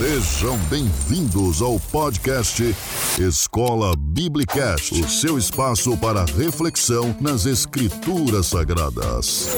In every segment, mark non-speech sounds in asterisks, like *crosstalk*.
Sejam bem-vindos ao podcast Escola Biblicast, o seu espaço para reflexão nas Escrituras Sagradas.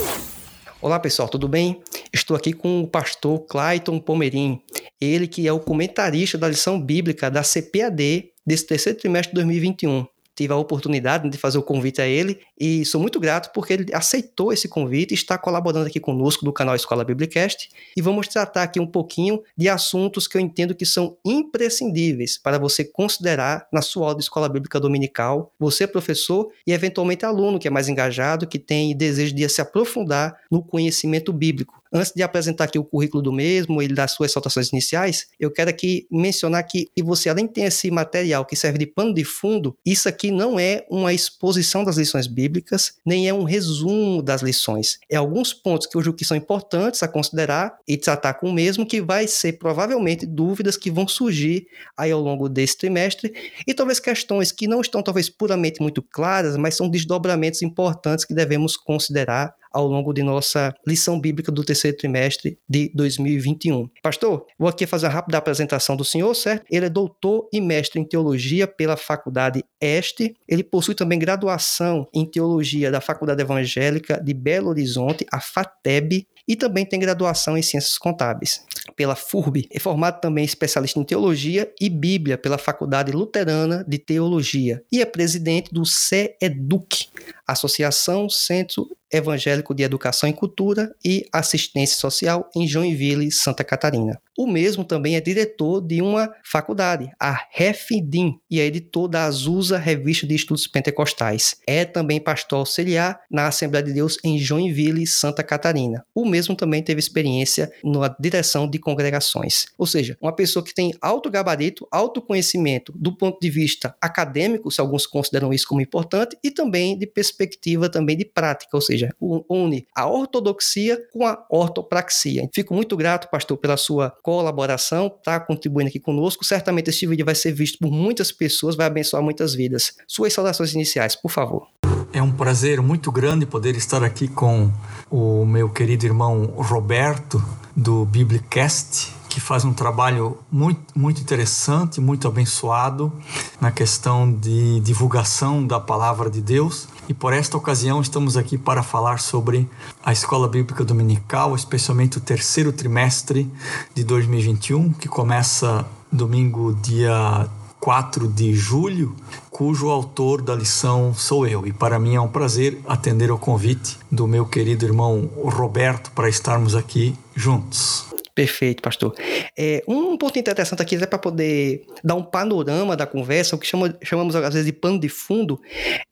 Olá pessoal, tudo bem? Estou aqui com o pastor Clayton Pomerim, ele que é o comentarista da lição bíblica da CPAD desse terceiro trimestre de 2021 tive a oportunidade de fazer o convite a ele e sou muito grato porque ele aceitou esse convite e está colaborando aqui conosco do canal Escola Biblicast e vamos tratar aqui um pouquinho de assuntos que eu entendo que são imprescindíveis para você considerar na sua aula de Escola Bíblica Dominical, você professor e eventualmente aluno que é mais engajado, que tem desejo de se aprofundar no conhecimento bíblico. Antes de apresentar aqui o currículo do mesmo e das suas saltações iniciais, eu quero aqui mencionar que você, além de ter esse material que serve de pano de fundo, isso aqui não é uma exposição das lições bíblicas, nem é um resumo das lições. É alguns pontos que eu julgo que são importantes a considerar e tratar com o mesmo, que vai ser provavelmente dúvidas que vão surgir aí ao longo desse trimestre, e talvez questões que não estão talvez puramente muito claras, mas são desdobramentos importantes que devemos considerar ao longo de nossa lição bíblica do terceiro trimestre de 2021. Pastor, vou aqui fazer uma rápida apresentação do senhor, certo? Ele é doutor e mestre em teologia pela Faculdade Este. Ele possui também graduação em teologia da Faculdade Evangélica de Belo Horizonte, a FATEB, e também tem graduação em Ciências Contábeis pela FURB. É formado também especialista em Teologia e Bíblia pela Faculdade Luterana de Teologia e é presidente do CEDUC, Associação Centro Evangélico de Educação e Cultura e Assistência Social em Joinville, Santa Catarina. O mesmo também é diretor de uma faculdade, a Refidim, e é editor da Azusa Revista de Estudos Pentecostais. É também pastor auxiliar na Assembleia de Deus em Joinville, Santa Catarina. O mesmo também teve experiência na direção de congregações. Ou seja, uma pessoa que tem alto gabarito, alto conhecimento do ponto de vista acadêmico, se alguns consideram isso como importante, e também de perspectiva também de prática, ou seja, une a ortodoxia com a ortopraxia. Fico muito grato, pastor, pela sua colaboração, tá contribuindo aqui conosco. Certamente este vídeo vai ser visto por muitas pessoas, vai abençoar muitas vidas. Suas saudações iniciais, por favor. É um prazer muito grande poder estar aqui com o meu querido irmão Roberto do Biblicast que faz um trabalho muito, muito interessante, muito abençoado na questão de divulgação da palavra de Deus. E por esta ocasião estamos aqui para falar sobre a Escola Bíblica Dominical, especialmente o terceiro trimestre de 2021, que começa domingo, dia 4 de julho, cujo autor da lição sou eu. E para mim é um prazer atender ao convite do meu querido irmão Roberto para estarmos aqui juntos. Perfeito, pastor. É, um ponto interessante aqui é para poder dar um panorama da conversa, o que chama, chamamos às vezes de pano de fundo,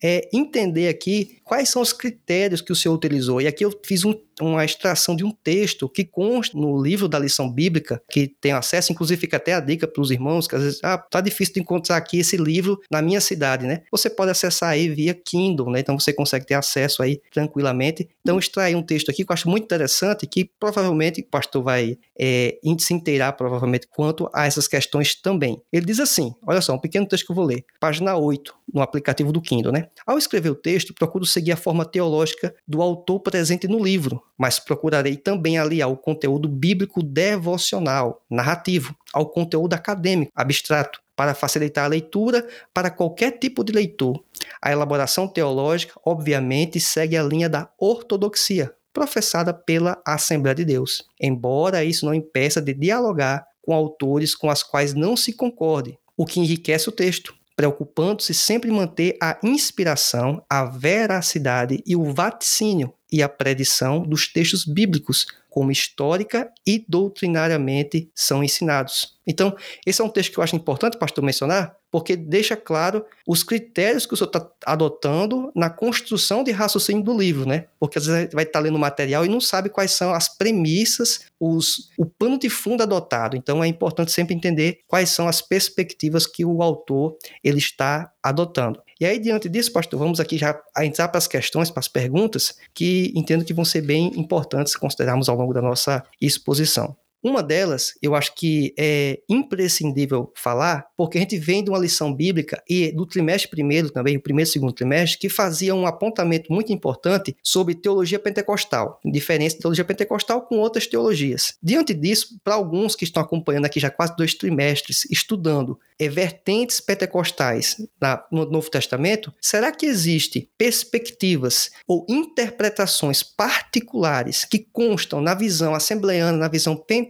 é entender aqui quais são os critérios que o senhor utilizou. E aqui eu fiz um, uma extração de um texto que consta no livro da lição bíblica, que tem acesso, inclusive fica até a dica para os irmãos, que às vezes, ah, tá difícil de encontrar aqui esse livro na minha cidade, né? Você pode acessar aí via Kindle, né? Então você consegue ter acesso aí tranquilamente. Então extraí um texto aqui que eu acho muito interessante, que provavelmente o pastor vai é, se inteirar provavelmente quanto a essas questões também. Ele diz assim, olha só, um pequeno texto que eu vou ler, página 8, no aplicativo do Kindle, né? Ao escrever o texto, procuro seguir a forma teológica do autor presente no livro, mas procurarei também aliar o conteúdo bíblico devocional, narrativo, ao conteúdo acadêmico, abstrato, para facilitar a leitura para qualquer tipo de leitor. A elaboração teológica, obviamente, segue a linha da ortodoxia, professada pela Assembleia de Deus, embora isso não impeça de dialogar com autores com as quais não se concorde, o que enriquece o texto, preocupando-se sempre em manter a inspiração, a veracidade e o vaticínio e a predição dos textos bíblicos, como histórica e doutrinariamente são ensinados. Então, esse é um texto que eu acho importante, pastor, mencionar, porque deixa claro os critérios que o senhor está adotando na construção de raciocínio do livro, né? Porque às vezes vai estar lendo o material e não sabe quais são as premissas, os, o pano de fundo adotado. Então, é importante sempre entender quais são as perspectivas que o autor ele está adotando. E aí, diante disso, pastor, vamos aqui já entrar para as questões, para as perguntas, que entendo que vão ser bem importantes considerarmos ao longo da nossa exposição. Uma delas, eu acho que é imprescindível falar, porque a gente vem de uma lição bíblica e do trimestre primeiro também, o primeiro e segundo trimestre, que fazia um apontamento muito importante sobre teologia pentecostal, diferença de teologia pentecostal com outras teologias. Diante disso, para alguns que estão acompanhando aqui já quase dois trimestres, estudando é, vertentes pentecostais na, no Novo Testamento, será que existe perspectivas ou interpretações particulares que constam na visão assembleana, na visão pentecostal,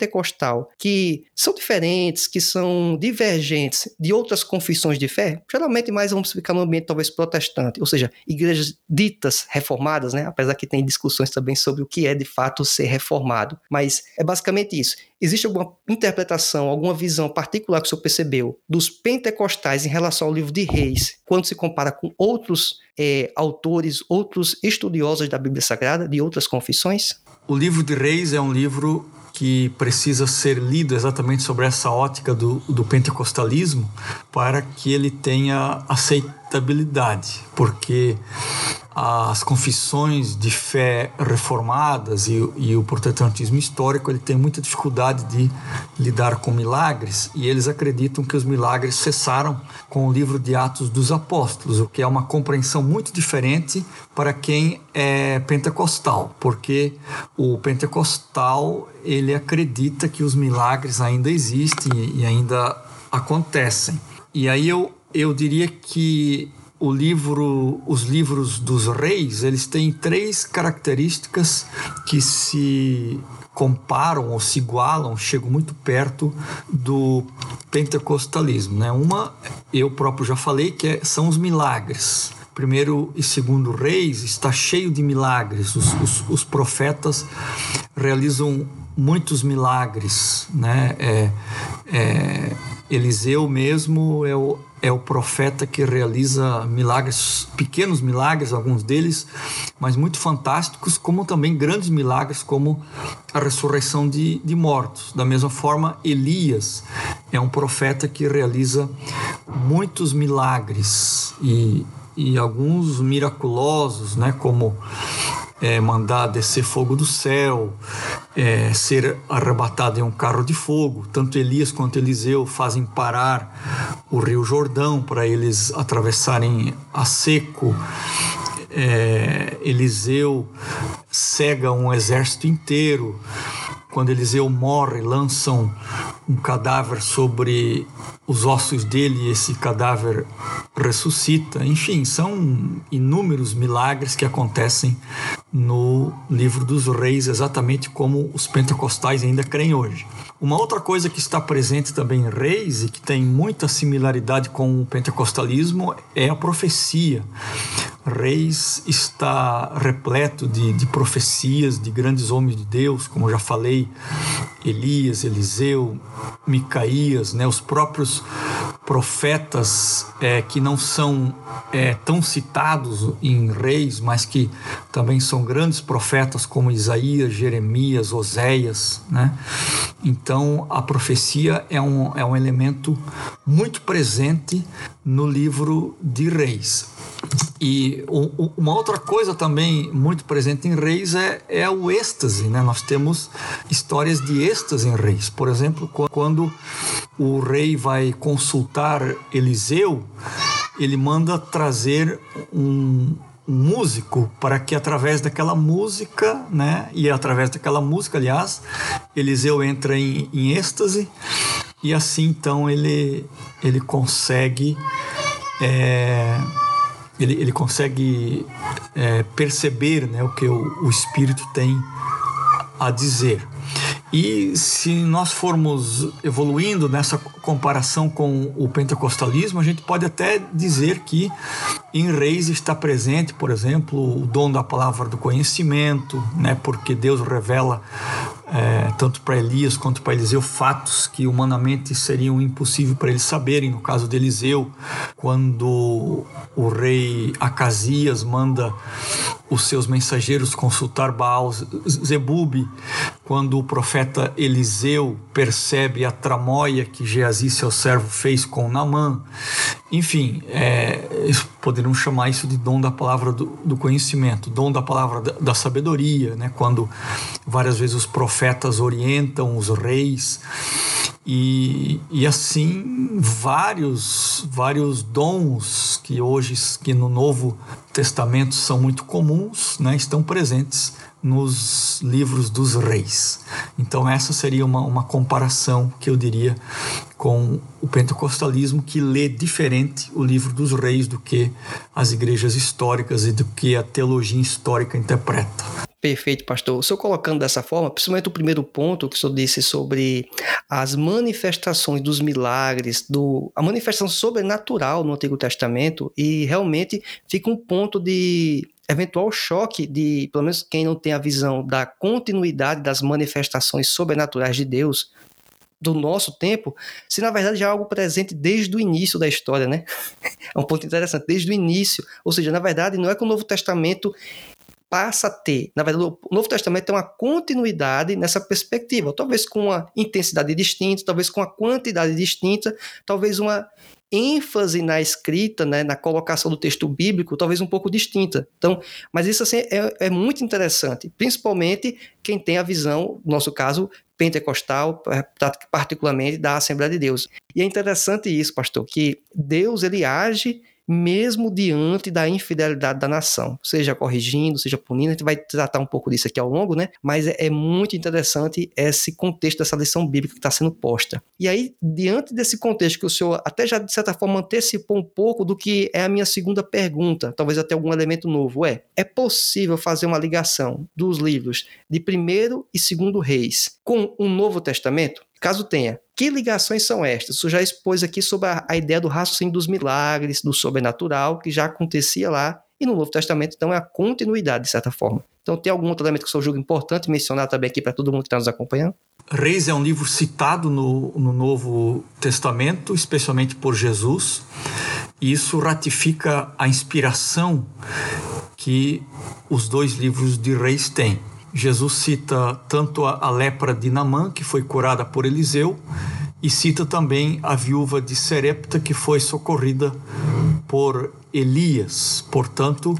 que são diferentes, que são divergentes de outras confissões de fé? Geralmente mais vamos ficar no ambiente talvez protestante, ou seja, igrejas ditas reformadas, né? apesar que tem discussões também sobre o que é de fato ser reformado, mas é basicamente isso. Existe alguma interpretação, alguma visão particular que o senhor percebeu dos pentecostais em relação ao livro de Reis, quando se compara com outros é, autores, outros estudiosos da Bíblia Sagrada, de outras confissões? O livro de Reis é um livro que precisa ser lido exatamente sobre essa ótica do, do pentecostalismo para que ele tenha aceitabilidade, porque as confissões de fé reformadas e, e, o protestantismo histórico ele tem muita dificuldade de lidar com milagres e eles acreditam que os milagres cessaram com o livro de Atos dos Apóstolos, o que é uma compreensão muito diferente para quem é pentecostal, porque o pentecostal ele acredita que os milagres ainda existem e ainda acontecem. E aí eu, eu diria que o livro, os livros dos reis, eles têm três características que se comparam ou se igualam, chegam muito perto do pentecostalismo. Né? Uma, eu próprio já falei, que é, são os milagres. Primeiro e segundo reis está cheio de milagres. Os, os, os profetas realizam muitos milagres, né? É, é, Eliseu mesmo é o, é o profeta que realiza milagres, pequenos milagres, alguns deles, mas muito fantásticos, como também grandes milagres, como a ressurreição de, de mortos. Da mesma forma, Elias é um profeta que realiza muitos milagres e, e alguns miraculosos, né, como é, mandar descer fogo do céu, é, ser arrebatado em um carro de fogo. Tanto Elias quanto Eliseu fazem parar o rio Jordão para eles atravessarem a seco. É, Eliseu cega um exército inteiro. Quando Eliseu morre, lançam um cadáver sobre os ossos dele e esse cadáver ressuscita. Enfim, são inúmeros milagres que acontecem no livro dos reis, exatamente como os pentecostais ainda creem hoje. Uma outra coisa que está presente também em reis e que tem muita similaridade com o pentecostalismo é a profecia. Reis está repleto de, de profecias de grandes homens de Deus, como eu já falei, Elias, Eliseu, Micaías, né, os próprios profetas é, que não são é, tão citados em reis, mas que também são grandes profetas como Isaías, Jeremias, Oséias. Né? Então a profecia é um, é um elemento muito presente no livro de Reis. E uma outra coisa também muito presente em Reis é, é o êxtase. Né? Nós temos histórias de êxtase em Reis. Por exemplo, quando o rei vai consultar Eliseu, ele manda trazer um, músico para que através daquela música, né, e através daquela música, aliás, Eliseu entra em, em êxtase e assim então ele ele consegue é, ele, ele consegue é, perceber né, o que o, o Espírito tem a dizer. E se nós formos evoluindo nessa comparação com o pentecostalismo, a gente pode até dizer que em Reis está presente, por exemplo, o dom da palavra do conhecimento, né, porque Deus revela é, tanto para Elias quanto para Eliseu fatos que humanamente seriam impossíveis para eles saberem. No caso de Eliseu, quando o rei Acasias manda os seus mensageiros consultar Baal Zebub, quando o profeta Eliseu percebe a tramóia que Geazi, seu servo, fez com Naamã. Enfim, é, poderíamos chamar isso de dom da palavra do, do conhecimento, dom da palavra da, da, sabedoria, né? quando várias vezes os profetas orientam os reis. E, e assim vários vários dons que hoje que no Novo Testamento são muito comuns né, estão presentes nos livros dos reis. Então, essa seria uma, uma comparação que eu diria com o pentecostalismo, que lê diferente o livro dos reis do que as igrejas históricas e do que a teologia histórica interpreta. Perfeito, pastor. O senhor colocando dessa forma, principalmente o primeiro ponto que o senhor disse sobre as manifestações dos milagres, do, a manifestação sobrenatural no Antigo Testamento, e realmente fica um ponto de eventual choque de, pelo menos quem não tem a visão da continuidade das manifestações sobrenaturais de Deus do nosso tempo, se na verdade já é algo presente desde o início da história, né? *laughs* É um ponto interessante, desde o início. Ou seja, na verdade, não é que o Novo Testamento passa a ter. Na verdade, o Novo Testamento tem uma continuidade nessa perspectiva, talvez com uma intensidade distinta, talvez com uma quantidade distinta, talvez uma ênfase na escrita, né, na colocação do texto bíblico, talvez um pouco distinta. Então, mas isso assim, é, é muito interessante, principalmente quem tem a visão, no nosso caso, pentecostal, particularmente da Assembleia de Deus. E é interessante isso, pastor, que Deus ele age mesmo diante da infidelidade da nação, seja corrigindo, seja punindo, a gente vai tratar um pouco disso aqui ao longo, né? Mas é, é muito interessante esse contexto dessa lição bíblica que está sendo posta. E aí, diante desse contexto que o senhor até já, de certa forma, antecipou um pouco do que é a minha segunda pergunta, talvez até algum elemento novo, é, é possível fazer uma ligação dos livros de primeiro e segundo reis com o Novo Testamento? Caso tenha, que ligações são estas? Isso já expôs aqui sobre a, a ideia do raciocínio dos milagres, do sobrenatural, que já acontecia lá, e no Novo Testamento, então, é a continuidade, de certa forma. Então, tem algum outro elemento que eu julgo importante mencionar também aqui para todo mundo que está nos acompanhando? Reis é um livro citado no, no Novo Testamento, especialmente por Jesus, e isso ratifica a inspiração que os dois livros de Reis têm. Jesus cita tanto a, a lepra de Namã, que foi curada por Eliseu, e cita também a viúva de Serepta, que foi socorrida por Elias. Portanto,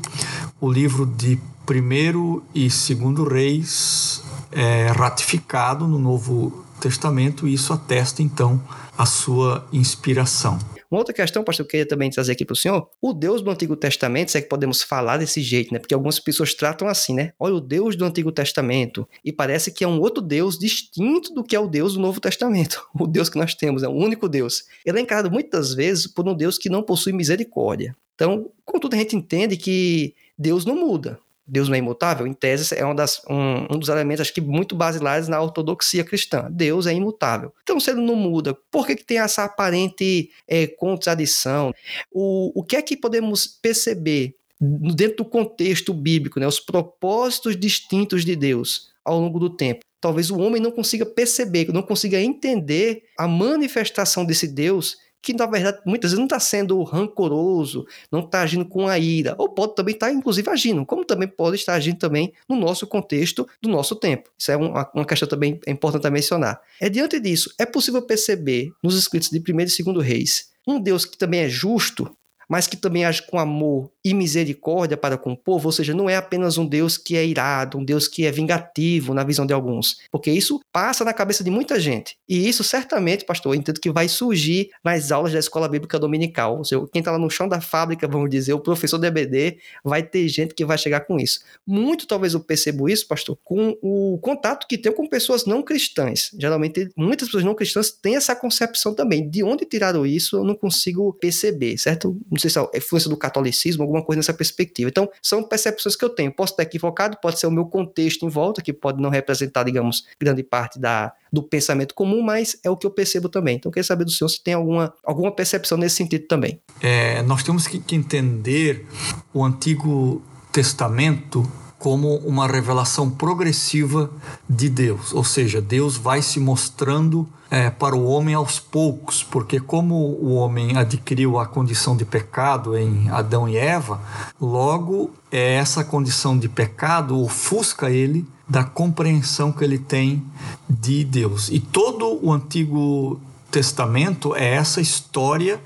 o livro de primeiro e segundo reis é ratificado no Novo Testamento e isso atesta então a sua inspiração. Uma outra questão, pastor, que eu queria também trazer aqui para o senhor, o Deus do Antigo Testamento, se é que podemos falar desse jeito, né? Porque algumas pessoas tratam assim, né? Olha, o Deus do Antigo Testamento, e parece que é um outro Deus distinto do que é o Deus do Novo Testamento. *laughs* O Deus que nós temos é o único Deus. Ele é encarado muitas vezes por um Deus que não possui misericórdia. Então, contudo, a gente entende que Deus não muda. Deus não é imutável, em tese é das, um, um, dos elementos, acho que muito basilares na ortodoxia cristã. Deus é imutável. Então, se ele não muda, por que, que tem essa aparente é, contradição? O, o que é que podemos perceber dentro do contexto bíblico, né, os propósitos distintos de Deus ao longo do tempo? Talvez o homem não consiga perceber, não consiga entender a manifestação desse Deus que na verdade muitas vezes não está sendo rancoroso, não está agindo com a ira, ou pode também estar tá, inclusive agindo, como também pode estar agindo também no nosso contexto do nosso tempo. Isso é uma, uma questão também é importante mencionar. É diante disso, é possível perceber nos escritos de primeiro e segundo reis um Deus que também é justo, mas que também age com amor e misericórdia para com o povo, ou seja, não é apenas um Deus que é irado, um Deus que é vingativo na visão de alguns, porque isso passa na cabeça de muita gente. E isso certamente, pastor, eu entendo que vai surgir nas aulas da escola bíblica dominical. Ou seja, quem está lá no chão da fábrica, vamos dizer, o professor do EBD, vai ter gente que vai chegar com isso. Muito talvez eu percebo isso, pastor, com o contato que tenho com pessoas não cristãs. Geralmente, muitas pessoas não cristãs têm essa concepção também. De onde tiraram isso, eu não consigo perceber, certo? Não sei se é influência do catolicismo, alguma coisa nessa perspectiva. Então, são percepções que eu tenho. Posso estar equivocado, pode ser o meu contexto em volta, que pode não representar, digamos, grande parte da, do pensamento comum, mas é o que eu percebo também. Então, queria saber do senhor se tem alguma, alguma percepção nesse sentido também. É, nós temos que entender o Antigo Testamento como uma revelação progressiva de Deus, ou seja, Deus vai se mostrando é, para o homem aos poucos, porque como o homem adquiriu a condição de pecado em Adão e Eva, logo é essa condição de pecado ofusca ele da compreensão que ele tem de Deus. E todo o Antigo Testamento é essa história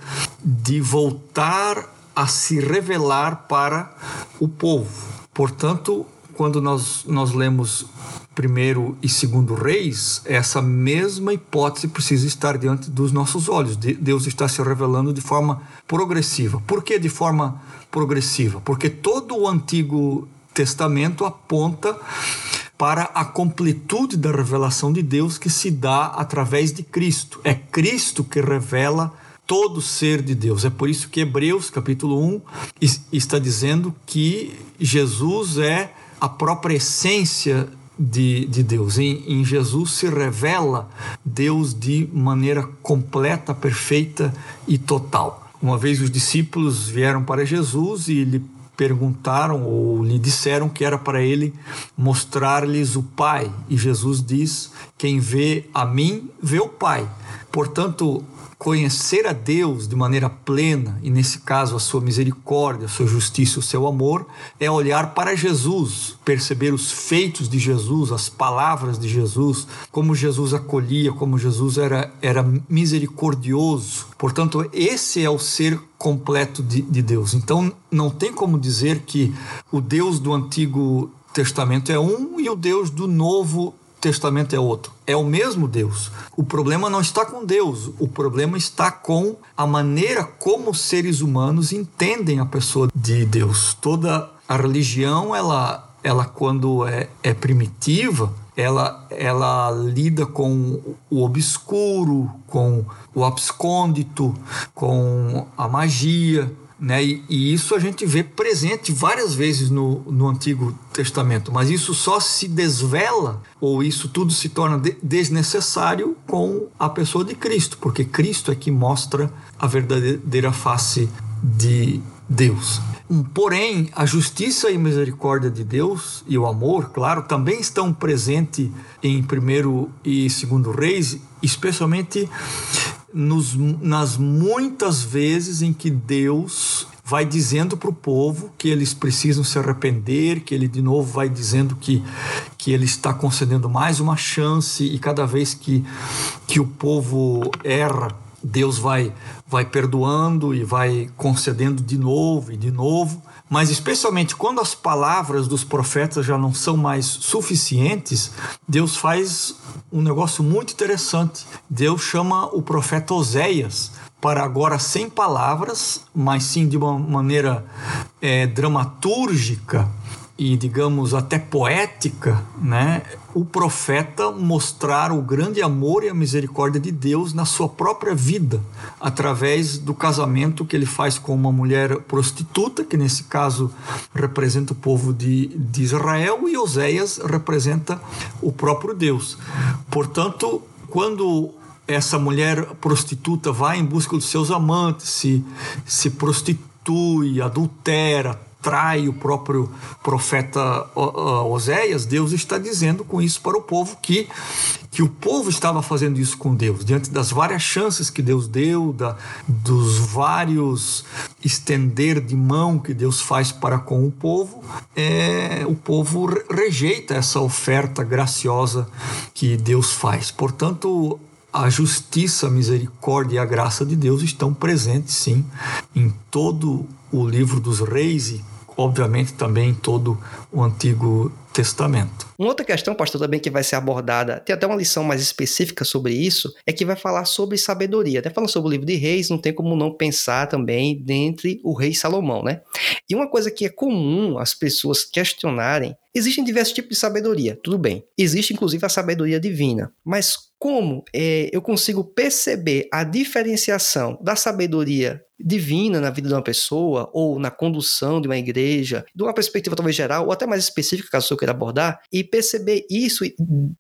de voltar a se revelar para o povo Portanto, quando nós, nós lemos primeiro e segundo reis, essa mesma hipótese precisa estar diante dos nossos olhos. Deus está se revelando de forma progressiva. Por que de forma progressiva? Porque todo o Antigo Testamento aponta para a completude da revelação de Deus que se dá através de Cristo. É Cristo que revela todo ser de Deus. É por isso que Hebreus, capítulo 1, está dizendo que Jesus é a própria essência de, de Deus. Em, em Jesus se revela Deus de maneira completa, perfeita e total. Uma vez os discípulos vieram para Jesus e lhe perguntaram ou lhe disseram que era para ele mostrar-lhes o Pai. E Jesus diz: Quem vê a mim, vê o Pai. Portanto, conhecer a Deus de maneira plena, e nesse caso a sua misericórdia, a sua justiça, o seu amor, é olhar para Jesus, perceber os feitos de Jesus, as palavras de Jesus, como Jesus acolhia, como Jesus era, era misericordioso. Portanto, esse é o ser completo de, de Deus. Então, não tem como dizer que o Deus do Antigo Testamento é um e o Deus do Novo Testamento é outro. É o mesmo Deus. O problema não está com Deus, o problema está com a maneira como seres humanos entendem a pessoa de Deus. Toda a religião, ela, ela quando é, é primitiva, ela, ela lida com o obscuro, com o abscôndito, com a magia, né? E, e, isso a gente vê presente várias vezes no, no Antigo Testamento, mas isso só se desvela, ou isso tudo se torna de, desnecessário com a pessoa de Cristo, porque Cristo é que mostra a verdadeira face de Deus. Porém, a justiça e misericórdia de Deus e o amor, claro, também estão presentes em 1 e 2 Reis, especialmente nos, nas muitas vezes em que Deus vai dizendo para o povo que eles precisam se arrepender, que ele de novo vai dizendo que, que ele está concedendo mais uma chance e cada vez que, que o povo erra, Deus vai, vai perdoando e vai concedendo de novo e de novo. Mas, especialmente quando as palavras dos profetas já não são mais suficientes, Deus faz um negócio muito interessante. Deus chama o profeta Oséias para agora sem palavras, mas sim de uma maneira é, dramatúrgica e, digamos, até poética, né, o profeta mostrar o grande amor e a misericórdia de Deus na sua própria vida, através do casamento que ele faz com uma mulher prostituta, que nesse caso representa o povo de, de Israel, e Oséias representa o próprio Deus. Portanto, quando essa mulher prostituta vai em busca dos seus amantes, se, se prostitui, adultera, trai o próprio profeta Oséias, Deus está dizendo com isso para o povo que, que o povo estava fazendo isso com Deus, diante das várias chances que Deus deu, da, dos vários estender de mão que Deus faz para com o povo, é, o povo rejeita essa oferta graciosa que Deus faz. Portanto, a justiça, a misericórdia e a graça de Deus estão presentes, sim, em todo o livro dos reis e obviamente também em todo o Antigo Testamento. Uma outra questão, pastor, também que vai ser abordada, tem até uma lição mais específica sobre isso, é que vai falar sobre sabedoria. Até falando sobre o livro de Reis, não tem como não pensar também dentre o rei Salomão, né? E uma coisa que é comum as pessoas questionarem, existem diversos tipos de sabedoria, tudo bem. Existe inclusive a sabedoria divina, mas como é, eu consigo perceber a diferenciação da sabedoria divina na vida de uma pessoa ou na condução de uma igreja, de uma perspectiva talvez geral ou até mais específica, caso eu queira abordar, e perceber isso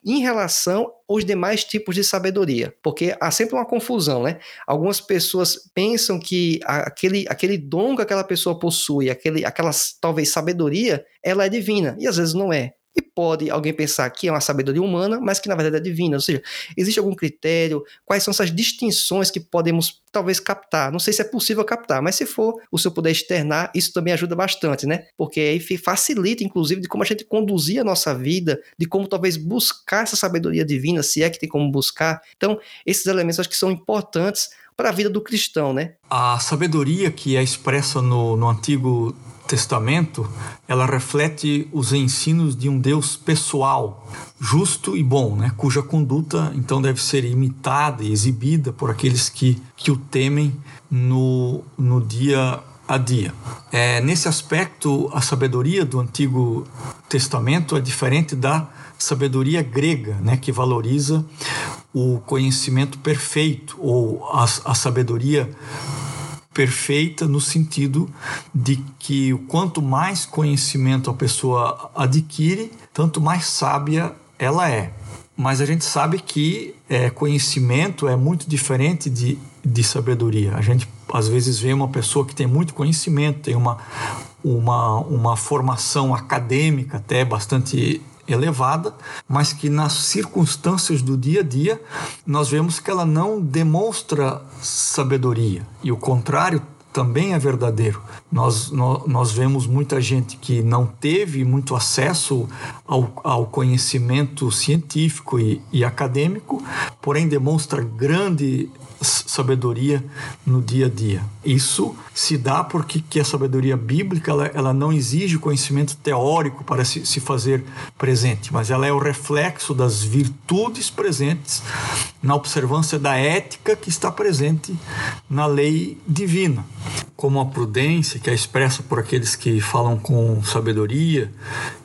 em relação aos demais tipos de sabedoria, porque há sempre uma confusão, né? Algumas pessoas pensam que aquele, aquele dom que aquela pessoa possui, aquele, aquela talvez sabedoria, ela é divina, e às vezes não é. Pode alguém pensar que é uma sabedoria humana, mas que na verdade é divina. Ou seja, existe algum critério? Quais são essas distinções que podemos talvez captar? Não sei se é possível captar, mas se for, o senhor puder externar, isso também ajuda bastante, né? Porque aí facilita, inclusive, de como a gente conduzir a nossa vida, de como talvez buscar essa sabedoria divina, se é que tem como buscar. Então, esses elementos acho que são importantes para a vida do cristão, né? A sabedoria que é expressa no, no Antigo Testamento, ela reflete os ensinos de um Deus pessoal, justo e bom, né? cuja conduta então deve ser imitada e exibida por aqueles que, que o temem no, no dia a dia. É, nesse aspecto, a sabedoria do Antigo Testamento é diferente da sabedoria grega, né, que valoriza o conhecimento perfeito ou a, a sabedoria perfeita no sentido de que quanto mais conhecimento a pessoa adquire, tanto mais sábia ela é. Mas a gente sabe que é, conhecimento é muito diferente de, de sabedoria. A gente às vezes vê uma pessoa que tem muito conhecimento, tem uma, uma, uma formação acadêmica até bastante elevada, mas que nas circunstâncias do dia a dia nós vemos que ela não demonstra sabedoria. E o contrário também é verdadeiro. Nós, nós, nós, vemos muita gente que não teve muito acesso ao, ao conhecimento científico e, e acadêmico, porém demonstra grande sabedoria no dia a dia. Isso se dá porque que a sabedoria bíblica ela, ela não exige conhecimento teórico para se, se fazer presente, mas ela é o reflexo das virtudes presentes na observância da ética que está presente na lei divina, como a prudência que é expressa por aqueles que falam com sabedoria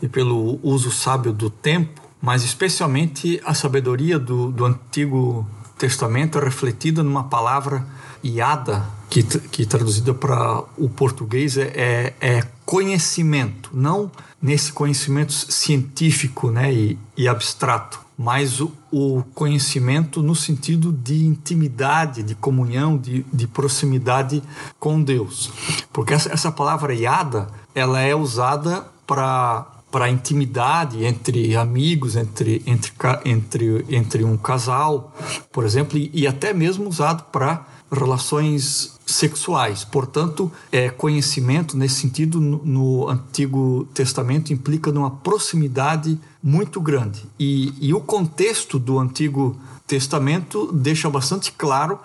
e pelo uso sábio do tempo, mas especialmente a sabedoria do, do antigo Testamento é refletida numa palavra iada, que, que traduzida para o português é, é, é, conhecimento, não nesse conhecimento científico né, e, e abstrato, mas o, o, conhecimento no sentido de intimidade, de comunhão, de, de proximidade com Deus. Porque essa, essa palavra iada, ela é usada para para a intimidade entre amigos, entre, entre, entre, entre um casal, por exemplo, e, e até mesmo usado para relações sexuais. Portanto, é, conhecimento nesse sentido no, no, Antigo Testamento implica numa proximidade muito grande. E, e o contexto do Antigo Testamento deixa bastante claro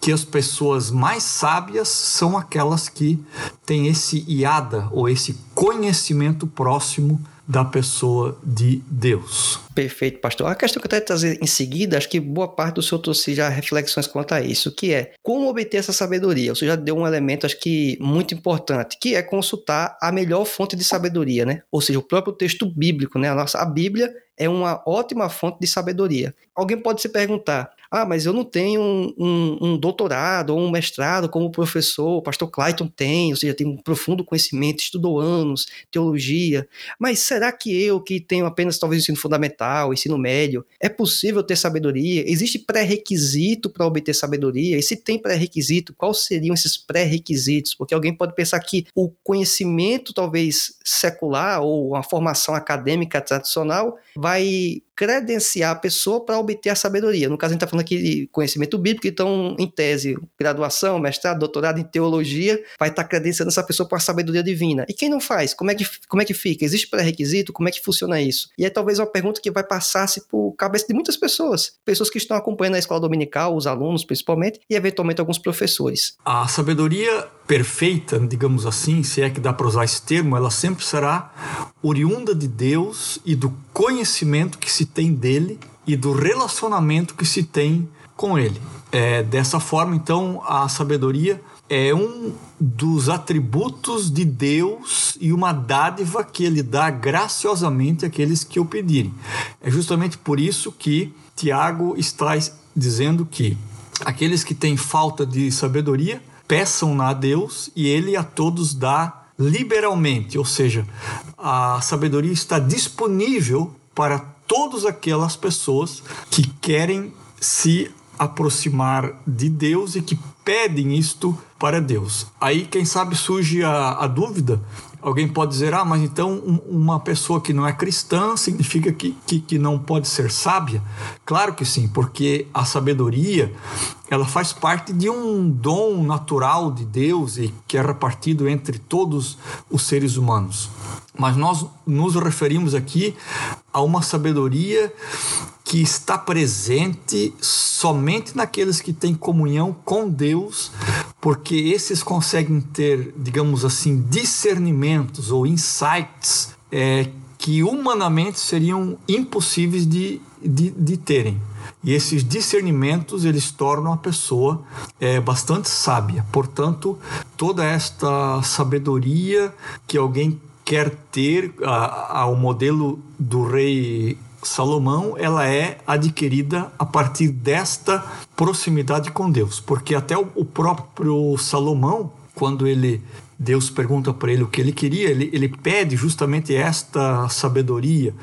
que as pessoas mais sábias são aquelas que têm esse iada ou esse conhecimento próximo da pessoa de Deus. Perfeito, pastor. A questão que eu quero trazer em seguida, acho que boa parte do senhor trouxe já reflexões quanto a isso, que é como obter essa sabedoria. Senhor já deu um elemento, acho que muito importante, que é consultar a melhor fonte de sabedoria, né? Ou seja, o próprio texto bíblico, né? A nossa a Bíblia é uma ótima fonte de sabedoria. Alguém pode se perguntar: ah, mas eu não tenho um, um, um, doutorado ou um mestrado como o professor, o pastor Clayton tem, ou seja, tem um profundo conhecimento, estudou anos, teologia. Mas será que eu, que tenho apenas talvez ensino fundamental, ensino médio, é possível ter sabedoria? Existe pré-requisito para obter sabedoria? E se tem pré-requisito, quais seriam esses pré-requisitos? Porque alguém pode pensar que o conhecimento, talvez secular, ou a formação acadêmica tradicional, vai credenciar a pessoa para obter a sabedoria. No caso, a gente está falando aqui de conhecimento bíblico, então, em tese, graduação, mestrado, doutorado em teologia, vai estar tá credenciando essa pessoa para a sabedoria divina. E quem não faz? Como é que, como é que fica? Existe pré-requisito? Como é que funciona isso? E é talvez uma pergunta que vai passar-se por cabeça de muitas pessoas, pessoas que estão acompanhando a escola dominical, os alunos principalmente, e eventualmente alguns professores. A sabedoria perfeita, digamos assim, se é que dá para usar esse termo, ela sempre será oriunda de Deus e do conhecimento que se tem dele e do relacionamento que se tem com ele. É, dessa forma, então, a sabedoria é um dos atributos de Deus e uma dádiva que ele dá graciosamente àqueles que o pedirem. É justamente por isso que Tiago está dizendo que aqueles que têm falta de sabedoria peçam a Deus e ele a todos dá liberalmente, ou seja, a sabedoria está disponível para todas aquelas pessoas que querem se aproximar de Deus e que pedem isto para Deus. Aí, quem sabe, surge a, a dúvida Alguém pode dizer, ah, mas então uma pessoa que não é cristã significa que, que, que, não pode ser sábia? Claro que sim, porque a sabedoria ela faz parte de um dom natural de Deus e que é repartido entre todos os seres humanos. Mas nós nos referimos aqui a uma sabedoria que está presente somente naqueles que têm comunhão com Deus, porque esses conseguem ter, digamos assim, discernimentos ou insights é, que humanamente seriam impossíveis de, de, de, terem. E esses discernimentos eles tornam a pessoa é, bastante sábia. Portanto, toda esta sabedoria que alguém quer ter ao modelo do rei Salomão ela é adquirida a partir desta proximidade com Deus, porque até o, próprio Salomão, quando ele Deus pergunta para ele o que ele queria, ele, ele pede justamente esta sabedoria.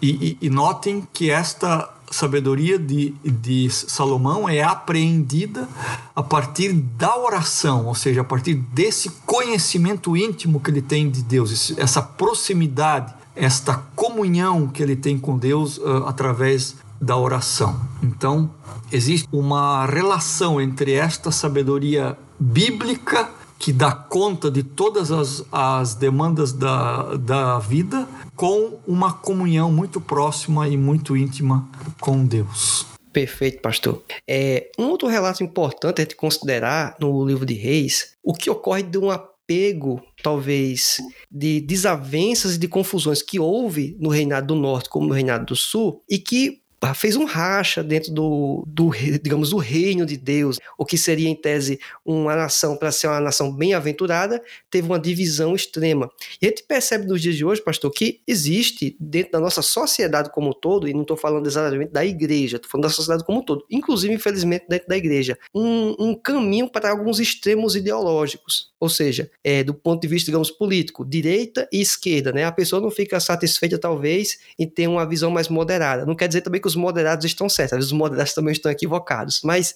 E, e, e notem que esta sabedoria de, de Salomão é apreendida a partir da oração, ou seja, a partir desse conhecimento íntimo que ele tem de Deus, essa proximidade esta comunhão que ele tem com Deus uh, através da oração. Então, existe uma relação entre esta sabedoria bíblica que dá conta de todas as, as demandas da, da vida com uma comunhão muito próxima e muito íntima com Deus. Perfeito, pastor. É, um outro relato importante a gente considerar no livro de Reis, o que ocorre de uma apego, talvez, de desavenças e de confusões que houve no Reinado do Norte como no Reinado do Sul e que fez um racha dentro do, do, digamos, do reino de Deus, o que seria em tese uma nação para ser uma nação bem-aventurada, teve uma divisão extrema. E a gente percebe nos dias de hoje, pastor, que existe dentro da nossa sociedade como um todo, e não estou falando exatamente da igreja, estou falando da sociedade como um todo, inclusive, infelizmente, dentro da igreja, um, um caminho para alguns extremos ideológicos, ou seja, é, do ponto de vista, digamos, político, direita e esquerda, né? A pessoa não fica satisfeita, talvez, em ter uma visão mais moderada. Não quer dizer também que os moderados estão certos, às vezes os moderados também estão equivocados, mas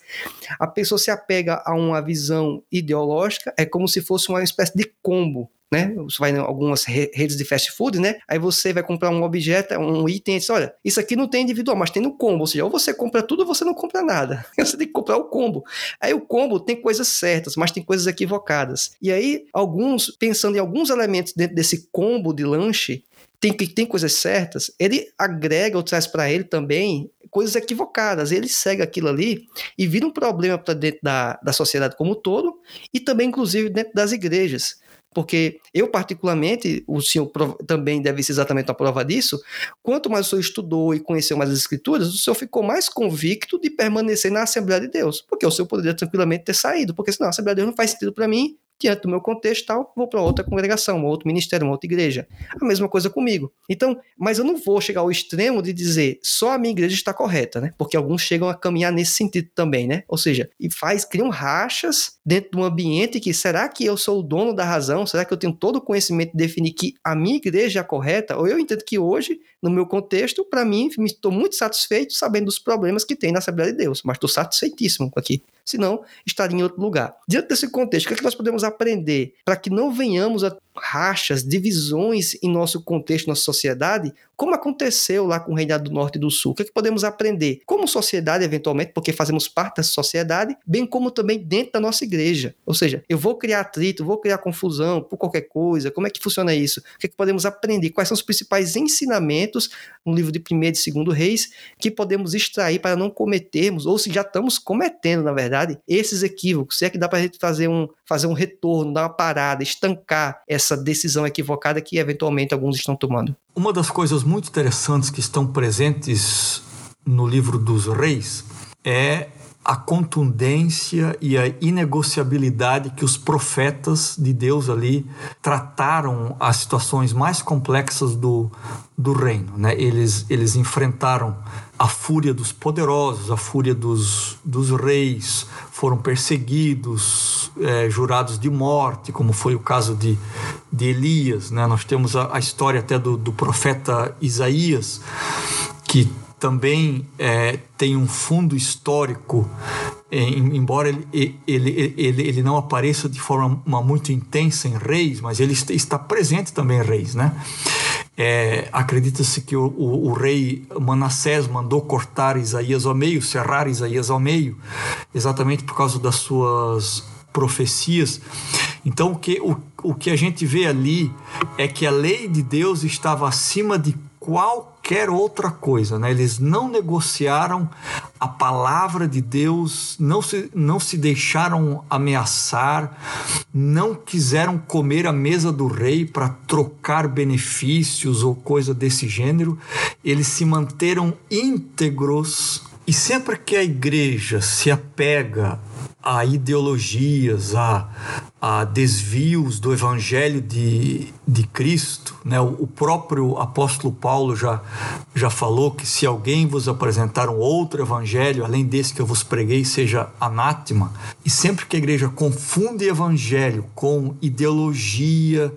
a pessoa se apega a uma visão ideológica, é como se fosse uma espécie de combo, né? Você vai em algumas redes de fast food, né? Aí você vai comprar um objeto, um item, e diz, olha, isso aqui não tem individual, mas tem no combo, ou seja, ou você compra tudo ou você não compra nada. *laughs* Você tem que comprar o combo. Aí o combo tem coisas certas, mas tem coisas equivocadas. E aí alguns, pensando em alguns elementos dentro desse combo de lanche, tem, tem coisas certas, ele agrega ou traz para ele também coisas equivocadas. Ele segue aquilo ali e vira um problema para dentro da, da sociedade como um todo e também, inclusive, dentro das igrejas. Porque eu, particularmente, o senhor também deve ser exatamente a prova disso, quanto mais o senhor estudou e conheceu mais as escrituras, o senhor ficou mais convicto de permanecer na Assembleia de Deus. Porque o senhor poderia tranquilamente ter saído, porque senão a Assembleia de Deus não faz sentido para mim, diante do meu contexto tal, vou para outra congregação, um outro ministério, uma outra igreja. A mesma coisa comigo. Então, mas eu não vou chegar ao extremo de dizer só a minha igreja está correta, né? Porque alguns chegam a caminhar nesse sentido também, né? Ou seja, e faz, criam rachas dentro de um ambiente que será que eu sou o dono da razão? Será que eu tenho todo o conhecimento de definir que a minha igreja é correta? Ou eu entendo que hoje, no meu contexto, para mim, estou muito satisfeito sabendo dos problemas que tem na Assembleia de Deus, mas estou satisfeitíssimo aqui senão estaria em outro lugar. Diante desse contexto, o que, é que nós podemos aprender para que não venhamos a rachas, divisões em nosso contexto, nossa sociedade, como aconteceu lá com o Reinado do Norte e do Sul? O que, é que podemos aprender como sociedade, eventualmente, porque fazemos parte dessa sociedade, bem como também dentro da nossa igreja? Ou seja, eu vou criar atrito, vou criar confusão por qualquer coisa, como é que funciona isso? O que, é que podemos aprender? Quais são os principais ensinamentos no livro de 1 e 2 Reis que podemos extrair para não cometermos, ou se já estamos cometendo, na verdade, esses equívocos? Se é que dá para a gente fazer um, fazer um retorno, dar uma parada, estancar essa decisão equivocada que eventualmente alguns estão tomando. Uma das coisas muito interessantes que estão presentes no livro dos reis é a contundência e a inegociabilidade que os profetas de Deus ali trataram as situações mais complexas do, do reino. Né? Eles, eles enfrentaram a fúria dos poderosos, a fúria dos, dos reis, foram perseguidos, é, jurados de morte, como foi o caso de, de Elias. Né? Nós temos a, a história até do, do profeta Isaías, que também é, tem um fundo histórico, é, embora ele, ele, ele, ele não apareça de forma muito intensa em Reis, mas ele está presente também em Reis, né? É, Acredita-se que o, o, o, rei Manassés mandou cortar Isaías ao meio, serrar Isaías ao meio, exatamente por causa das suas profecias. Então, o que, o, o que a gente vê ali é que a lei de Deus estava acima de qualquer outra coisa. Né? Eles não negociaram a palavra de Deus, não se, não se deixaram ameaçar, não quiseram comer a mesa do rei para trocar benefícios ou coisa desse gênero. Eles se manteram íntegros. E sempre que a igreja se apega a ideologias, a, a desvios do evangelho de, de Cristo. Né? O, próprio apóstolo Paulo já, já falou que se alguém vos apresentar um outro evangelho, além desse que eu vos preguei, seja anátema. E sempre que a igreja confunde evangelho com ideologia,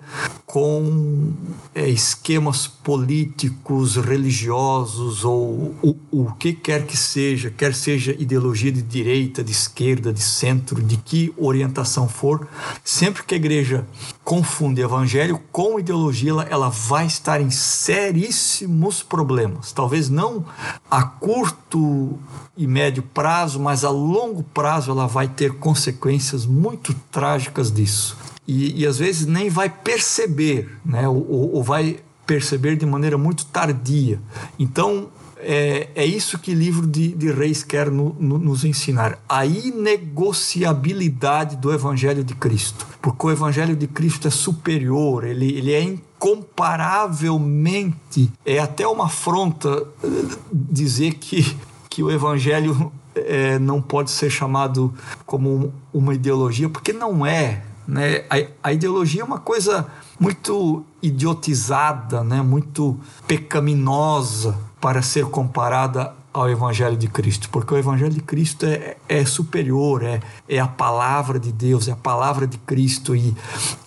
com é, esquemas políticos, religiosos ou o, o que quer que seja, quer seja ideologia de direita, de esquerda, de centro, de que orientação for, sempre que a igreja confunde evangelho com ideologia, ela, vai estar em seríssimos problemas. Talvez não a curto e médio prazo, mas a longo prazo ela vai ter consequências muito trágicas disso. E, e às vezes nem vai perceber, né? ou, ou vai perceber de maneira muito tardia. Então, é, é isso que o livro de, de Reis quer no, no, nos ensinar: a inegociabilidade do Evangelho de Cristo. Porque o Evangelho de Cristo é superior, ele, ele é incomparavelmente. É até uma afronta eh, dizer que, que o Evangelho é, não pode ser chamado como uma ideologia, porque não é. Né? A, a ideologia é uma coisa muito idiotizada, né? muito pecaminosa para ser comparada ao Evangelho de Cristo, porque o Evangelho de Cristo é, é superior, é, é a palavra de Deus, é a palavra de Cristo. E,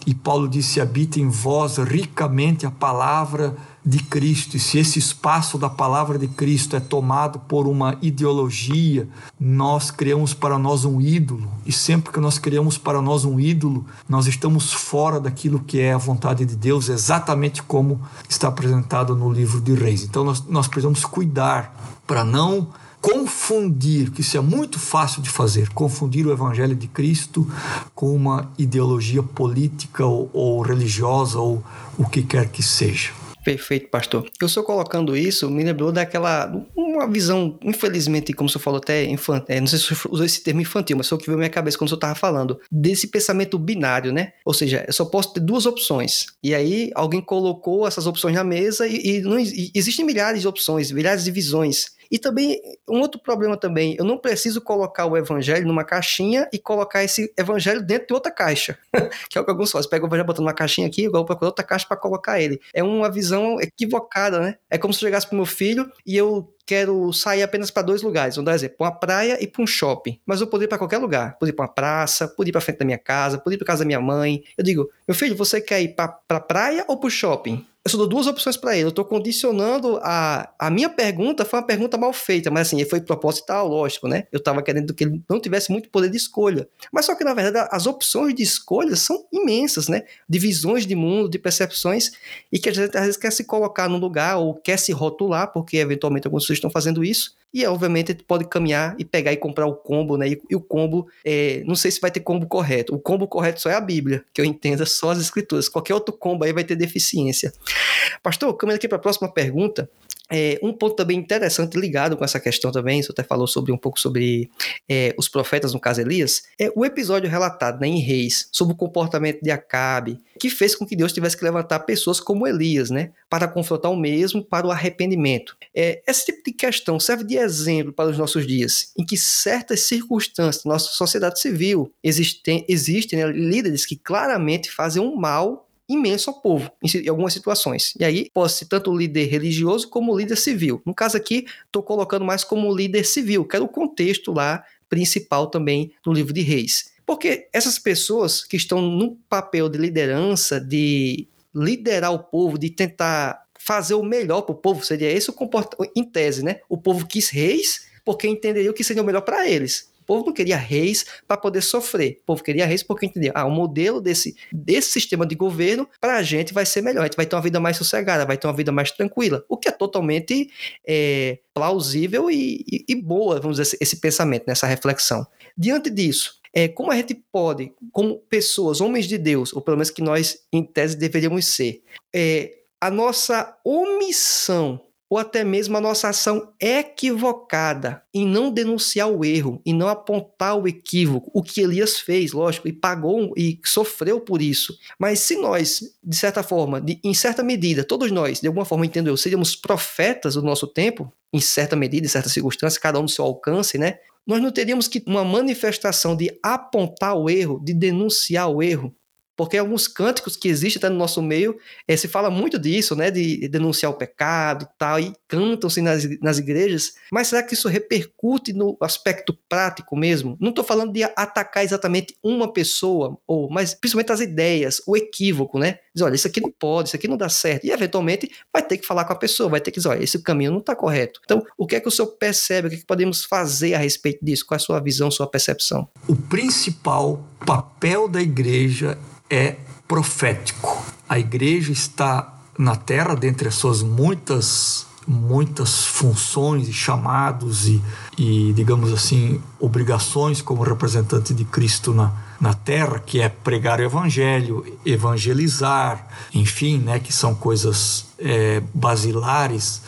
e Paulo disse: habita em vós ricamente a palavra de Cristo. E se esse espaço da palavra de Cristo é tomado por uma ideologia, nós criamos para nós um ídolo. E sempre que nós criamos para nós um ídolo, nós estamos fora daquilo que é a vontade de Deus, exatamente como está apresentado no livro de Reis. Então nós, nós precisamos cuidar para não confundir, que isso é muito fácil de fazer, confundir o Evangelho de Cristo com uma ideologia política ou, ou religiosa ou o que quer que seja. Perfeito, pastor. Eu só colocando isso me lembrou daquela. Uma visão, infelizmente, como o senhor falou até infantil. É, não sei se usou esse termo infantil, mas foi o que veio à minha cabeça quando o senhor estava falando. Desse pensamento binário, né? Ou seja, eu só posso ter duas opções. E aí alguém colocou essas opções na mesa e, e, não, e existem milhares de opções, milhares de visões. E também, um outro problema também, eu não preciso colocar o evangelho numa caixinha e colocar esse evangelho dentro de outra caixa, *laughs* que é o que alguns fazem. Pega o evangelho botando uma caixinha aqui, igual procurar outra caixa para colocar ele. É uma visão equivocada, né? É como se eu chegasse pro meu filho e eu quero sair apenas para dois lugares. Vamos dar um exemplo, uma praia e para um shopping. Mas eu poderia ir para qualquer lugar. Poderia ir para uma praça, poderia ir para frente da minha casa, poderia ir para casa da minha mãe. Eu digo, meu filho, você quer ir para a praia ou para o shopping? Eu só dou duas opções para ele. Eu estou condicionando a. A minha pergunta foi uma pergunta mal feita, mas assim, foi proposital, lógico, né? Eu estava querendo que ele não tivesse muito poder de escolha. Mas só que, na verdade, as opções de escolha são imensas, né? De visões de mundo, de percepções, e que a gente às vezes quer se colocar num lugar ou quer se rotular, porque eventualmente alguns pessoas estão fazendo isso, e obviamente ele pode caminhar e pegar e comprar o combo, né? E, e o combo, é, não sei se vai ter combo correto. O combo correto só é a Bíblia, que eu entenda só as escrituras. Qualquer outro combo aí vai ter deficiência. Pastor, caminhando aqui para a próxima pergunta. É, um ponto também interessante ligado com essa questão também, você até falou sobre um pouco sobre é, os profetas, no caso Elias, é o episódio relatado né, em Reis sobre o comportamento de Acabe, que fez com que Deus tivesse que levantar pessoas como Elias, né, para confrontar o mesmo para o arrependimento. É, esse tipo de questão serve de exemplo para os nossos dias, em que certas circunstâncias nossa sociedade civil existem, existem né, líderes que claramente fazem um mal imenso ao povo em algumas situações. E aí pode ser tanto líder religioso como líder civil. No caso aqui, estou colocando mais como líder civil, que era o contexto lá principal também no livro de Reis. Porque essas pessoas que estão no papel de liderança, de liderar o povo, de tentar fazer o melhor para o povo, seria esse o comportamento, em tese, né? O povo quis reis porque entenderia o que seria o melhor para eles povo não queria reis para poder sofrer. O povo queria reis porque entendia, ah, o modelo desse, desse sistema de governo para a gente vai ser melhor. A gente vai ter uma vida mais sossegada, vai ter uma vida mais tranquila. O que é totalmente é, plausível e, e, e, boa, vamos dizer, esse pensamento, nessa reflexão. Diante disso, é, como a gente pode, como pessoas, homens de Deus, ou pelo menos que nós, em tese, deveríamos ser, é, a nossa omissão ou até mesmo a nossa ação equivocada em não denunciar o erro, em não apontar o equívoco, o que Elias fez, lógico, e pagou e sofreu por isso. Mas se nós, de certa forma, de, em certa medida, todos nós, de alguma forma, entendeu, seríamos profetas do nosso tempo, em certa medida, em certas circunstâncias, cada um no seu alcance, né? Nós não teríamos que uma manifestação de apontar o erro, de denunciar o erro, porque alguns cânticos que existem até no nosso meio, é, se fala muito disso, né, de denunciar o pecado tal, e cantam-se nas, nas igrejas, mas será que isso repercute no aspecto prático mesmo? Não estou falando de atacar exatamente uma pessoa, ou, mas principalmente as ideias, o equívoco, né? Diz, olha, isso aqui não pode, isso aqui não dá certo, e eventualmente vai ter que falar com a pessoa, vai ter que dizer, olha, esse caminho não está correto. Então, o que é que o senhor percebe, o que, é que podemos fazer a respeito disso? Qual é a sua visão, sua percepção? O principal papel da igreja é profético. A igreja está na terra, dentre as suas muitas muitas funções e chamados e, e, digamos assim, obrigações como representante de Cristo na, na terra, que é pregar o evangelho, evangelizar, enfim, né, que são coisas é, basilares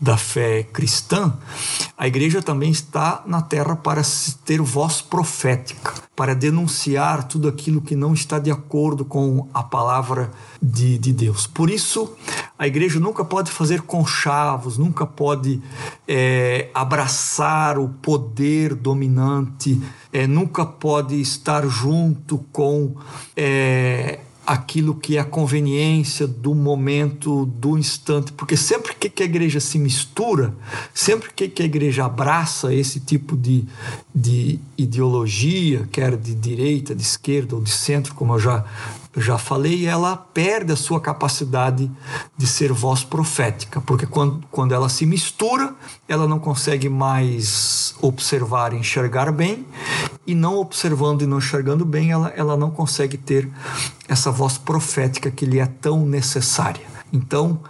da fé cristã, a igreja também está na terra para ter voz profética, para denunciar tudo aquilo que não está de acordo com a palavra de, de Deus. Por isso, a igreja nunca pode fazer conchavos, nunca pode é, abraçar o poder dominante, é, nunca pode estar junto com. É, aquilo que é a conveniência do momento, do instante, porque sempre que a igreja se mistura, sempre que a igreja abraça esse tipo de, de ideologia, quer de direita, de esquerda ou de centro, como eu já já falei, ela perde a sua capacidade de ser voz profética, porque quando, quando ela se mistura, ela não consegue mais observar e enxergar bem, e não observando e não enxergando bem, ela, ela não consegue ter essa voz profética que lhe é tão necessária. Então,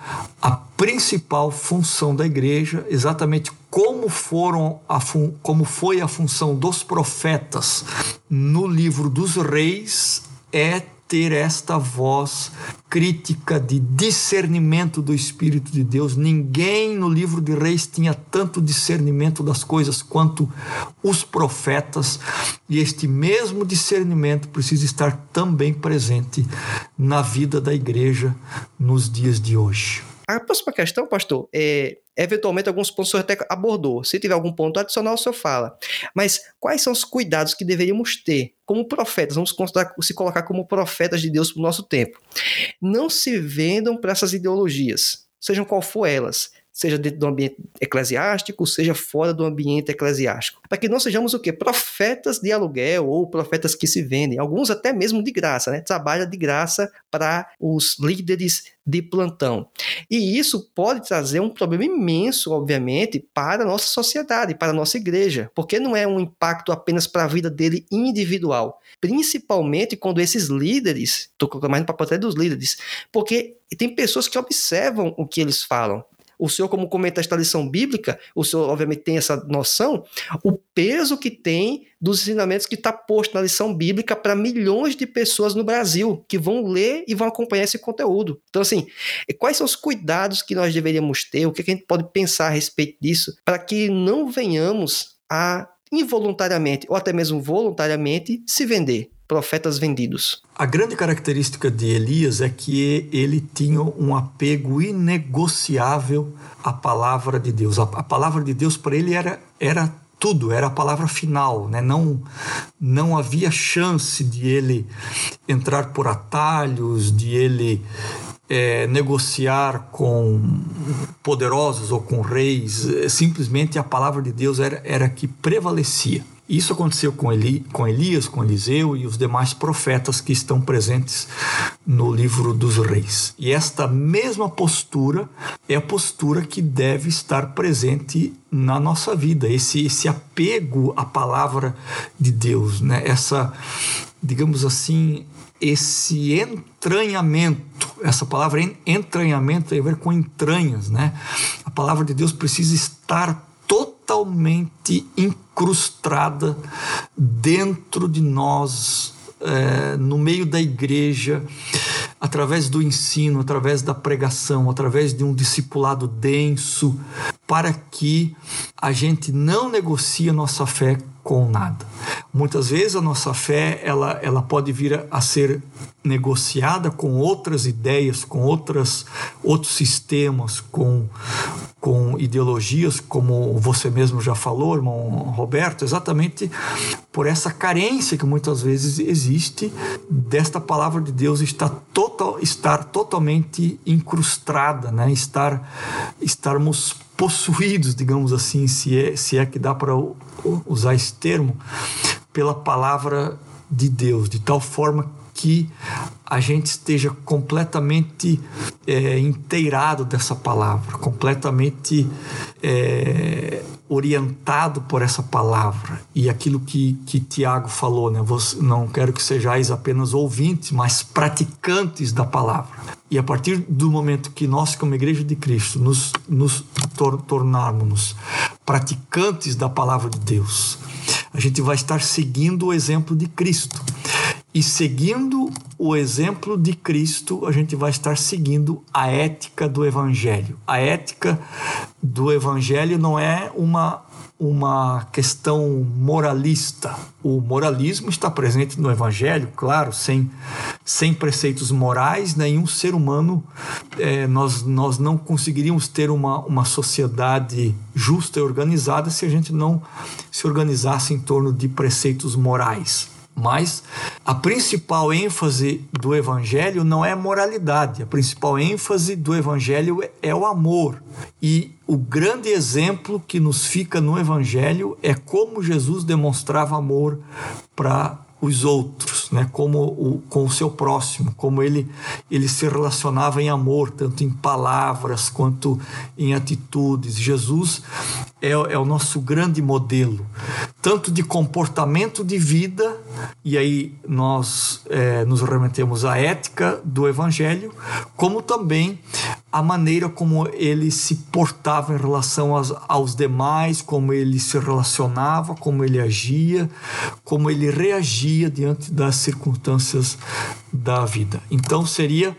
a principal função da igreja, exatamente como foram a como foi a função dos profetas no livro dos reis, é ter esta voz crítica de discernimento do Espírito de Deus. Ninguém no livro de Reis tinha tanto discernimento das coisas quanto os profetas, e este mesmo discernimento precisa estar também presente na vida da igreja nos dias de hoje. A próxima questão, pastor, é eventualmente alguns pontos o senhor até abordou. Se tiver algum ponto adicional, o senhor fala. Mas quais são os cuidados que deveríamos ter como profetas? Vamos se colocar como profetas de Deus para o nosso tempo. Não se vendam para essas ideologias, sejam qual for elas seja dentro do ambiente eclesiástico, seja fora do ambiente eclesiástico. Para que não sejamos o quê? Profetas de aluguel ou profetas que se vendem, alguns até mesmo de graça, né? Trabalha de graça para os líderes de plantão. E isso pode trazer um problema imenso, obviamente, para a nossa sociedade, para a nossa igreja, porque não é um impacto apenas para a vida dele individual, principalmente quando esses líderes, estou colocando mais no papel até dos líderes, porque tem pessoas que observam o que eles falam, o senhor, como comentarista da lição bíblica, o senhor, obviamente, tem essa noção, o peso que tem dos ensinamentos que está posto na lição bíblica para milhões de pessoas no Brasil que vão ler e vão acompanhar esse conteúdo. Então, assim, quais são os cuidados que nós deveríamos ter? O que, a gente pode pensar a respeito disso para que não venhamos a involuntariamente ou até mesmo voluntariamente se vender? Profetas vendidos. A grande característica de Elias é que ele tinha um apego inegociável à palavra de Deus. A, a palavra de Deus para ele era, era tudo, era a palavra final, né? não, não havia chance de ele entrar por atalhos, de ele é, negociar com poderosos ou com reis, simplesmente a palavra de Deus era, era que prevalecia. Isso aconteceu com, Eli, com Elias, com Eliseu e os demais profetas que estão presentes no livro dos reis. E esta mesma postura é a postura que deve estar presente na nossa vida, esse, esse apego à palavra de Deus, né? essa, digamos assim, esse entranhamento, essa palavra entranhamento tem a ver com entranhas, né? A palavra de Deus precisa estar totalmente incrustada dentro de nós, é, no meio da igreja, através do ensino, através da pregação, através de um discipulado denso, para que a gente não negocie a nossa fé com nada. Muitas vezes a nossa fé ela, ela pode vir a ser negociada com outras ideias, com outras, outros sistemas, com, com ideologias, como você mesmo já falou, irmão Roberto, exatamente por essa carência que muitas vezes existe desta palavra de Deus estar, total, estar totalmente incrustada, né? estar, estarmos possuídos, digamos assim, se é, se é que dá para usar esse termo, pela palavra de Deus, de tal forma que a gente esteja completamente é, inteirado dessa palavra, completamente é, orientado por essa palavra. E aquilo que, que Tiago falou, né? Você, não quero que sejais apenas ouvintes, mas praticantes da palavra. E a partir do momento que nós, como Igreja de Cristo, nos, nos tor tornarmos praticantes da palavra de Deus, a gente vai estar seguindo o exemplo de Cristo. E seguindo o exemplo de Cristo, a gente vai estar seguindo a ética do Evangelho. A ética do Evangelho não é uma uma questão moralista. O moralismo está presente no Evangelho, claro, sem, sem preceitos morais, nenhum ser humano, é, nós, nós não conseguiríamos ter uma, uma sociedade justa e organizada se a gente não se organizasse em torno de preceitos morais. Mas a principal ênfase do evangelho não é moralidade, a principal ênfase do evangelho é o amor. E o grande exemplo que nos fica no evangelho é como Jesus demonstrava amor para os outros, né? como o, com o seu próximo, como ele, ele se relacionava em amor, tanto em palavras quanto em atitudes. Jesus é, é o nosso grande modelo, tanto de comportamento de vida, e aí nós é, nos remetemos à ética do Evangelho, como também a maneira como ele se portava em relação aos, aos demais, como ele se relacionava, como ele agia, como ele reagia diante das circunstâncias da vida. Então seria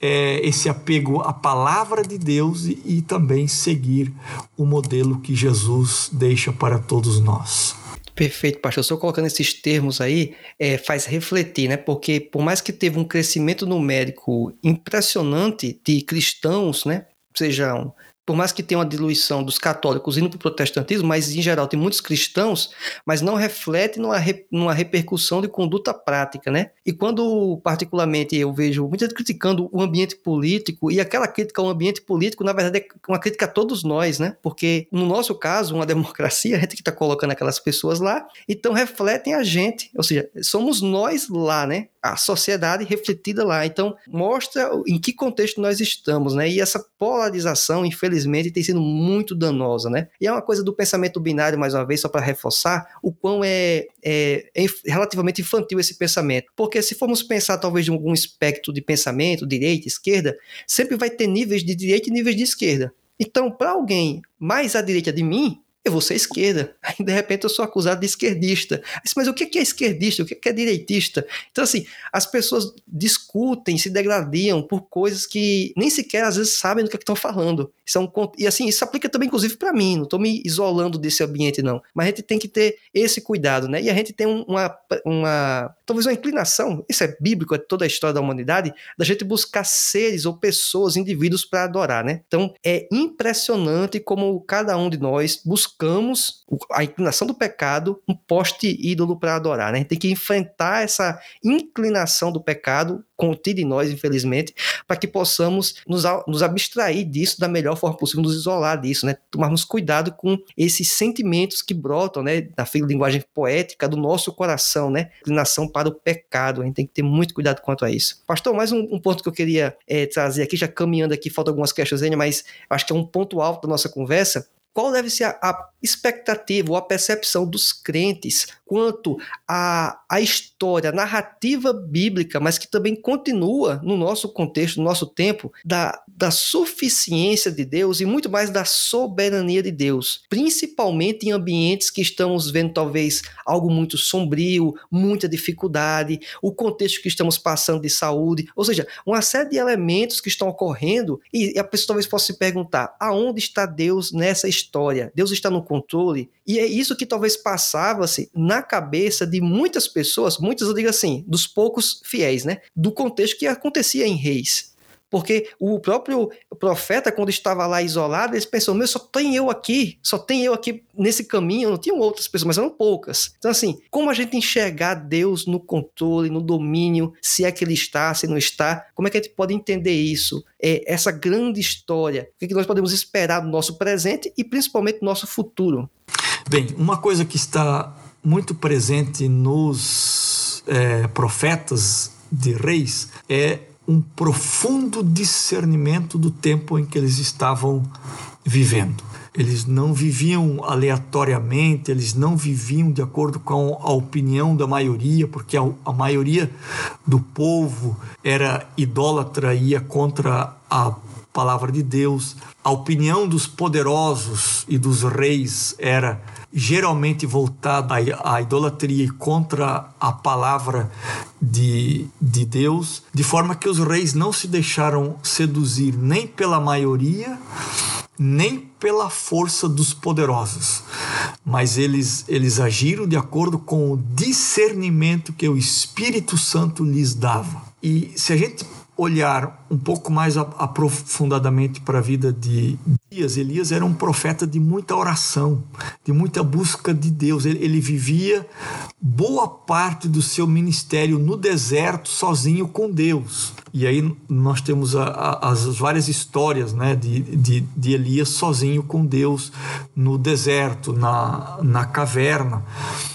é, esse apego à palavra de Deus e, e também seguir o modelo que Jesus deixa para todos nós. Perfeito, pastor. Senhor colocando esses termos aí é, faz refletir, né? Porque por mais que teve um crescimento numérico impressionante de cristãos, né? Sejam por mais que tenha uma diluição dos católicos indo para o protestantismo, mas em geral tem muitos cristãos, mas não reflete numa, re, numa repercussão de conduta prática, né? E quando, particularmente, eu vejo muita gente criticando o ambiente político, e aquela crítica ao ambiente político, na verdade, é uma crítica a todos nós, né? Porque, no nosso caso, uma *laughs* democracia, a gente que está colocando aquelas pessoas lá, então refletem a gente, ou seja, somos nós lá, né? a sociedade refletida lá. Então, mostra em que contexto nós estamos, né? E essa polarização, infelizmente, tem sido muito danosa, né? E é uma coisa do pensamento binário, mais uma vez, só para reforçar o quão é, é, é, relativamente infantil esse pensamento. Porque se formos pensar, talvez, de algum espectro de pensamento, direita, esquerda, sempre vai ter níveis de direita e níveis de esquerda. Então, para alguém mais à direita de mim, eu vou ser esquerda. *laughs* Aí, de repente, eu sou acusado de esquerdista. Mas o que é esquerdista? O que é direitista? Então, assim, as pessoas discutem, se degradam por coisas que nem sequer, às vezes, sabem do que, é que estão falando. São, e, assim, isso aplica também, inclusive, para mim. Não estou me isolando desse ambiente, não. Mas a gente tem que ter esse cuidado, né? E a gente tem uma, uma talvez uma inclinação, isso é bíblico, é toda a história da humanidade, da gente buscar seres ou pessoas, indivíduos para adorar, né? Então, é impressionante como cada um de nós busca buscamos a inclinação do pecado, um poste ídolo para adorar. Né? A gente tem que enfrentar essa inclinação do pecado contida em nós, infelizmente, para que possamos nos, nos abstrair disso da melhor forma possível, nos isolar disso, né? tomarmos cuidado com esses sentimentos que brotam né, na linguagem poética do nosso coração, né? inclinação para o pecado. A gente tem que ter muito cuidado quanto a isso. Pastor, mais um, um ponto que eu queria é, trazer aqui, já caminhando aqui, falta algumas questões ainda, mas acho que é um ponto alto da nossa conversa, qual deve ser a, a expectativa ou a percepção dos crentes quanto à, à história, a narrativa bíblica, mas que também continua no nosso contexto, no nosso tempo, da, da suficiência de Deus e muito mais da soberania de Deus, principalmente em ambientes que estamos vendo talvez algo muito sombrio, muita dificuldade, o contexto que estamos passando de saúde, ou seja, uma série de elementos que estão ocorrendo e a pessoa talvez possa se perguntar: aonde está Deus nessa história? Deus está no controle. E é isso que talvez passava-se na cabeça de muitas pessoas, muitas eu digo assim, dos poucos fiéis, né? Do contexto que acontecia em Reis. Porque o próprio profeta, quando estava lá isolado, ele pensou: meu, só tem eu aqui, só tem eu aqui nesse caminho, não tinham outras pessoas, mas eram poucas. Então, assim, como a gente enxergar Deus no controle, no domínio, se é que ele está, se não está, como é que a gente pode entender isso? É, essa grande história, o que nós podemos esperar do nosso presente e principalmente do nosso futuro? Bem, uma coisa que está muito presente nos é, profetas de reis é um profundo discernimento do tempo em que eles estavam vivendo. Eles não viviam aleatoriamente, eles não viviam de acordo com a opinião da maioria, porque a, a maioria do povo era idólatra e ia contra a palavra de Deus. A opinião dos poderosos e dos reis era geralmente voltada à idolatria e contra a palavra de, de Deus, de forma que os reis não se deixaram seduzir nem pela maioria, nem pela força dos poderosos, mas eles, eles agiram de acordo com o discernimento que o Espírito Santo lhes dava. E se a gente olhar um pouco mais aprofundadamente para a vida de Elias, Elias era um profeta de muita oração, de muita busca de Deus. Ele, ele vivia boa parte do seu ministério no deserto, sozinho com Deus. E aí nós temos a, a, as várias histórias né, de, de, de, Elias sozinho com Deus no deserto, na, na caverna.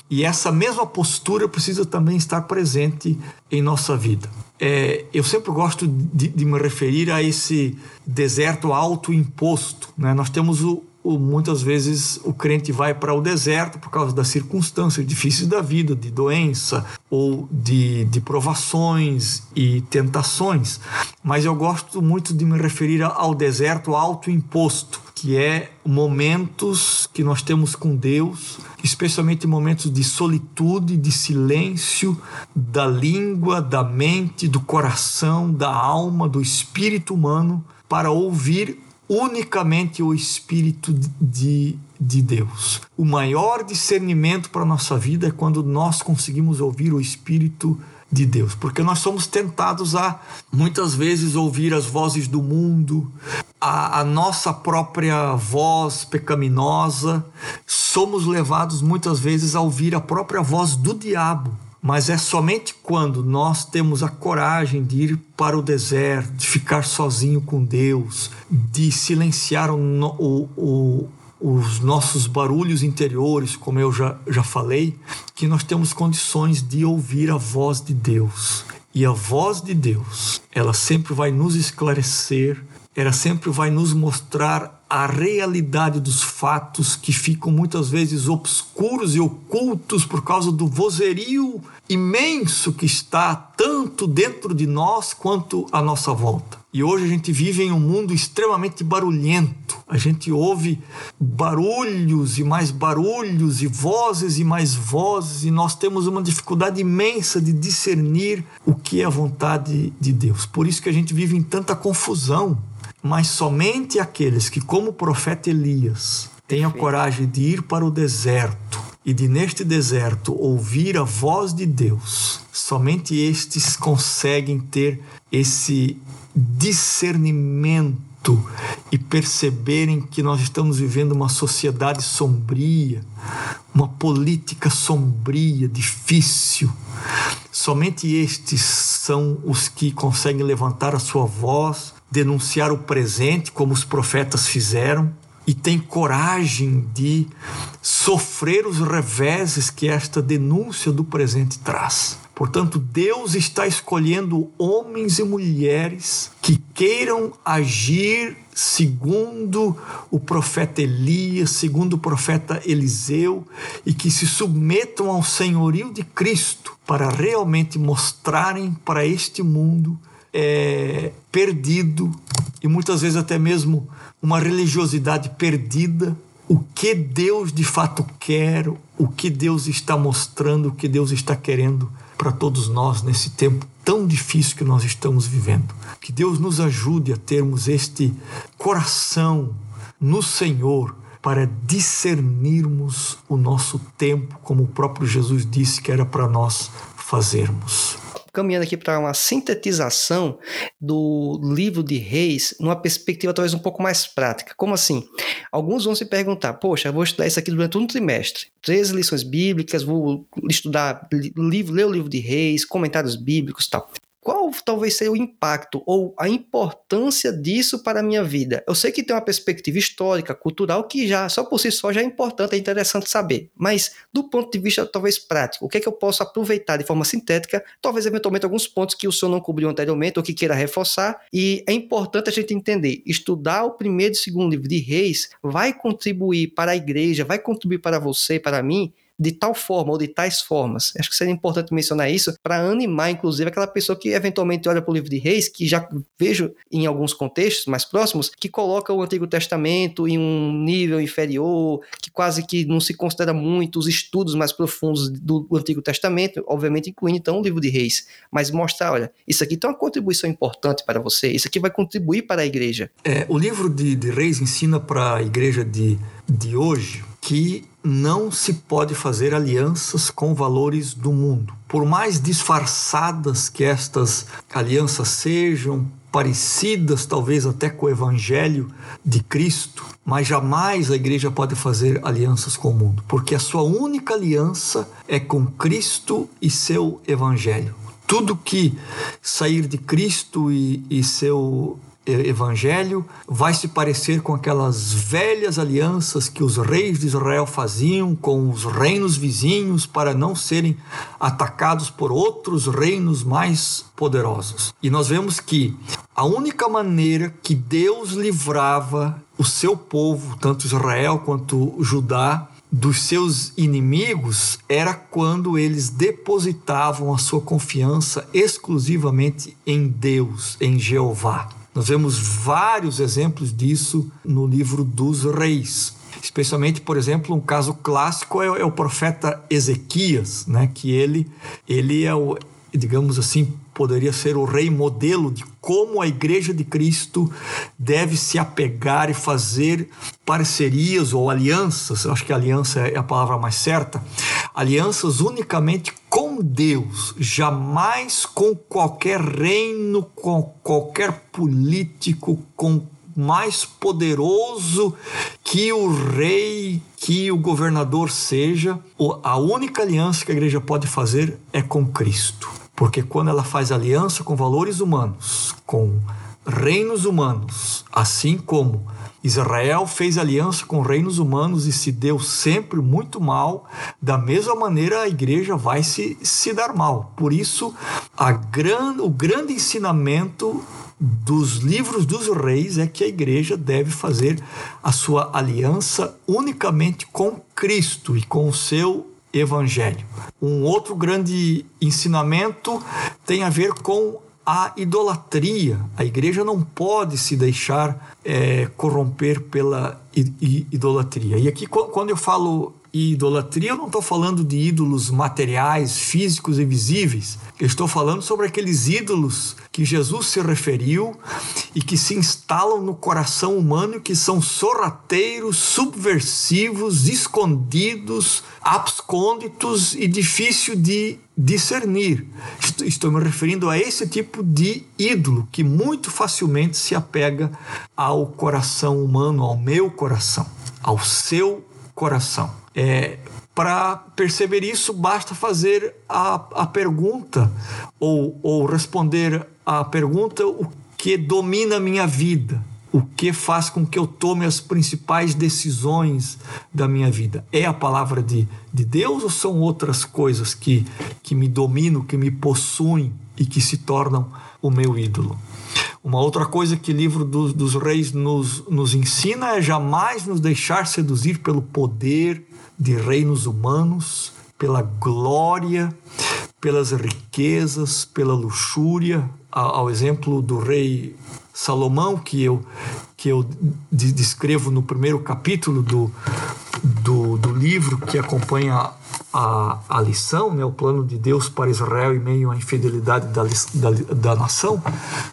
E essa mesma postura precisa também estar presente em nossa vida. É, eu sempre gosto de, de, me referir a esse deserto autoimposto. Né? Nós temos o, muitas vezes o crente vai para o deserto por causa das circunstâncias difíceis da vida, de doença ou de, de provações e tentações. Mas eu gosto muito de me referir ao deserto autoimposto que é momentos que nós temos com Deus, especialmente momentos de solitude, de silêncio, da língua, da mente, do coração, da alma, do espírito humano, para ouvir unicamente o Espírito de, de Deus. O maior discernimento para a nossa vida é quando nós conseguimos ouvir o Espírito de Deus, porque nós somos tentados a muitas vezes ouvir as vozes do mundo, a, a nossa própria voz pecaminosa, somos levados muitas vezes a ouvir a própria voz do diabo. Mas é somente quando nós temos a coragem de ir para o deserto, de ficar sozinho com Deus, de silenciar o, o, o os nossos barulhos interiores, como eu já, já falei, que nós temos condições de ouvir a voz de Deus. E a voz de Deus, ela sempre vai nos esclarecer, ela sempre vai nos mostrar a realidade dos fatos que ficam muitas vezes obscuros e ocultos por causa do vozerio imenso que está tanto dentro de nós quanto à nossa volta. E hoje a gente vive em um mundo extremamente barulhento. A gente ouve barulhos e mais barulhos, e vozes e mais vozes, e nós temos uma dificuldade imensa de discernir o que é a vontade de Deus. Por isso que a gente vive em tanta confusão. Mas somente aqueles que, como o profeta Elias, têm a coragem de ir para o deserto e de neste deserto ouvir a voz de Deus, somente estes conseguem ter esse discernimento e perceberem que nós estamos vivendo uma sociedade sombria, uma política sombria, difícil. Somente estes são os que conseguem levantar a sua voz, denunciar o presente, como os profetas fizeram, e tem coragem de sofrer os reveses que esta denúncia do presente traz. Portanto, Deus está escolhendo homens e mulheres que queiram agir segundo o profeta Elias, segundo o profeta Eliseu, e que se submetam ao senhorio de Cristo para realmente mostrarem para este mundo é, perdido e muitas vezes até mesmo uma religiosidade perdida, o que Deus de fato quer, o que Deus está mostrando, o que Deus está querendo para todos nós nesse tempo tão difícil que nós estamos vivendo. Que Deus nos ajude a termos este coração no Senhor para discernirmos o nosso tempo, como o próprio Jesus disse que era para nós fazermos caminhando aqui para uma sintetização do livro de Reis numa perspectiva talvez um pouco mais prática. Como assim? Alguns vão se perguntar: poxa, vou estudar isso aqui durante um trimestre, 13 lições bíblicas, vou estudar livro, ler o livro de Reis, comentários bíblicos, tal qual talvez seja o impacto ou a importância disso para a minha vida? Eu sei que tem uma perspectiva histórica, cultural, que já, só por si só, já é importante, é interessante saber. Mas, do ponto de vista talvez prático, o que é que eu posso aproveitar de forma sintética? Talvez, eventualmente, alguns pontos que o senhor não cobriu anteriormente ou que queira reforçar. E é importante a gente entender: estudar o primeiro e segundo livro de Reis vai contribuir para a igreja, vai contribuir para você, para mim, de tal forma ou de tais formas. Acho que seria importante mencionar isso para animar, inclusive, aquela pessoa que eventualmente olha para o livro de Reis, que já vejo em alguns contextos mais próximos, que coloca o Antigo Testamento em um nível inferior, que quase que não se considera muito os estudos mais profundos do Antigo Testamento, obviamente incluindo então o livro de Reis, mas mostrar, olha, isso aqui tem uma contribuição importante para você, isso aqui vai contribuir para a igreja. É, o livro de, de Reis ensina para a igreja de, de hoje que não se pode fazer alianças com valores do mundo. Por mais disfarçadas que estas alianças sejam, parecidas talvez até com o evangelho de Cristo, mas jamais a igreja pode fazer alianças com o mundo, porque a sua única aliança é com Cristo e seu evangelho. Tudo que sair de Cristo e, e seu evangelho vai se parecer com aquelas velhas alianças que os reis de Israel faziam com os reinos vizinhos para não serem atacados por outros reinos mais poderosos. E nós vemos que a única maneira que Deus livrava o seu povo, tanto Israel quanto Judá, dos seus inimigos era quando eles depositavam a sua confiança exclusivamente em Deus, em Jeová. Nós vemos vários exemplos disso no livro dos reis. Especialmente, por exemplo, um caso clássico é, é o profeta Ezequias, né? que ele, ele é o, digamos assim, poderia ser o rei modelo de como a igreja de Cristo deve se apegar e fazer parcerias ou alianças, eu acho que aliança é a palavra mais certa, alianças unicamente com Deus, jamais com qualquer reino, com qualquer político, com mais poderoso que o rei, que o governador seja. A única aliança que a igreja pode fazer é com Cristo. Porque quando ela faz aliança com valores humanos, com reinos humanos, assim como Israel fez aliança com reinos humanos e se deu sempre muito mal, da mesma maneira a igreja vai se, se dar mal. Por isso, gran, o grande ensinamento dos livros dos reis é que a igreja deve fazer a sua aliança unicamente com Cristo e com o seu evangelho. Um outro grande ensinamento tem a ver com a idolatria. A igreja não pode se deixar é, corromper pela idolatria. E aqui, quando eu falo idolatria, eu não estou falando de ídolos materiais, físicos e visíveis. Eu estou falando sobre aqueles ídolos que Jesus se referiu e que se instalam no coração humano, que são sorrateiros, subversivos, escondidos, abscônditos e difícil de discernir. Estou me referindo a esse tipo de ídolo que muito facilmente se apega ao coração humano, ao meu coração, ao seu coração. É, para perceber isso, basta fazer a, a pergunta ou, ou responder a pergunta: o que domina a minha vida? O que faz com que eu tome as principais decisões da minha vida? É a palavra de, de Deus ou são outras coisas que, que me dominam, que me possuem e que se tornam o meu ídolo? Uma outra coisa que o livro dos, dos reis nos, nos ensina é jamais nos deixar seduzir pelo poder de reinos humanos, pela glória, pelas riquezas, pela luxúria, ao exemplo do rei Salomão, que eu, que eu descrevo no primeiro capítulo do, do, do livro que acompanha a, a lição, né, o plano de Deus para Israel em meio à infidelidade da, da, da nação,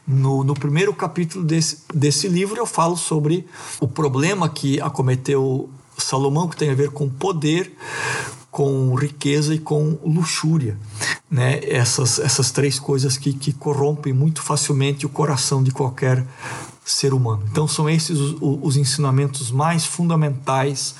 no, no primeiro capítulo desse, desse livro eu falo sobre o problema que acometeu Salomão, que tem a ver com poder, com riqueza e com luxúria. Né? Essas, essas três coisas que, que corrompem muito facilmente o coração de qualquer ser humano. Então, são esses os, os, ensinamentos mais fundamentais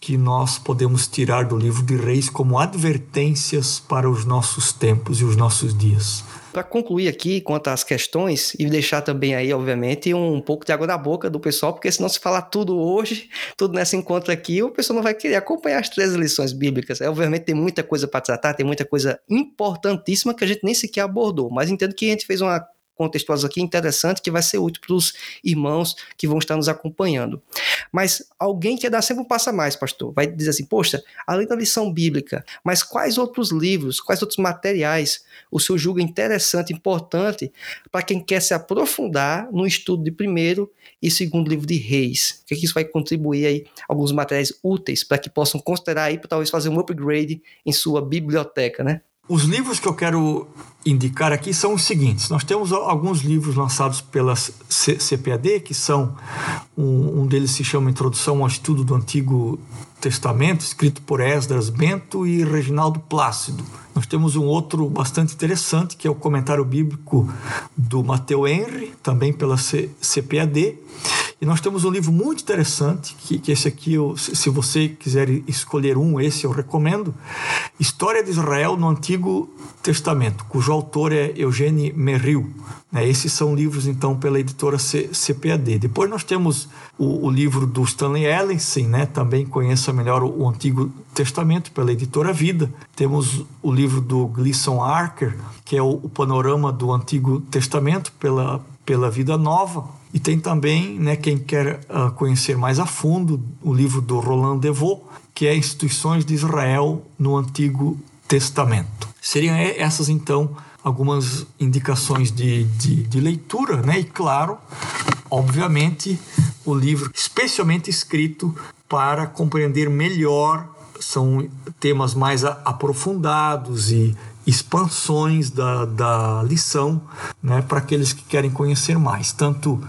que nós podemos tirar do livro de Reis como advertências para os nossos tempos e os nossos dias para concluir aqui quanto às questões e deixar também aí, obviamente, um pouco de água na boca do pessoal, porque se não se falar tudo hoje, *laughs* tudo nesse encontro aqui, o pessoal não vai querer acompanhar as três lições bíblicas. É, obviamente tem muita coisa para tratar, tem muita coisa importantíssima que a gente nem sequer abordou, mas entendo que a gente fez uma contextualização aqui interessante que vai ser útil para os irmãos que vão estar nos acompanhando. Mas alguém quer dar sempre um passo a mais, pastor, vai dizer assim: poxa, além da lição bíblica, mas quais outros livros, quais outros materiais o senhor julga interessante, importante para quem quer se aprofundar no estudo de primeiro e segundo livro de Reis? O que, é que isso vai contribuir aí, alguns materiais úteis para que possam considerar aí, talvez fazer um upgrade em sua biblioteca, né? Os livros que eu quero indicar aqui são os seguintes. Nós temos alguns livros lançados pela CPAD, que são um, um deles se chama Introdução ao Estudo do Antigo Testamento, escrito por Esdras Bento e Reginaldo Plácido. Nós temos um outro bastante interessante, que é o comentário bíblico do Mateu Henry, também pela CPAD. E nós temos um livro muito interessante, que, que esse aqui, eu, se você quiser escolher um, esse eu recomendo. História de Israel no Antigo Testamento, cujo autor é Eugênio Merrill. Né? Esses são livros, então, pela editora C, CPAD. Depois nós temos o, o, livro do Stanley Ellenson, né? também conheça melhor o, o Antigo Testamento, pela editora Vida. Temos o livro do Gleason Archer, que é o, o panorama do Antigo Testamento, pela, pela Vida Nova. E tem também, né, quem quer uh, conhecer mais a fundo, o livro do Roland Devaux, que é Instituições de Israel no Antigo Testamento. Seriam essas, então, algumas indicações de, de, de leitura, né? E, claro, obviamente, o livro especialmente escrito para compreender melhor são temas mais aprofundados e expansões da, da lição né, para aqueles que querem conhecer mais. Tanto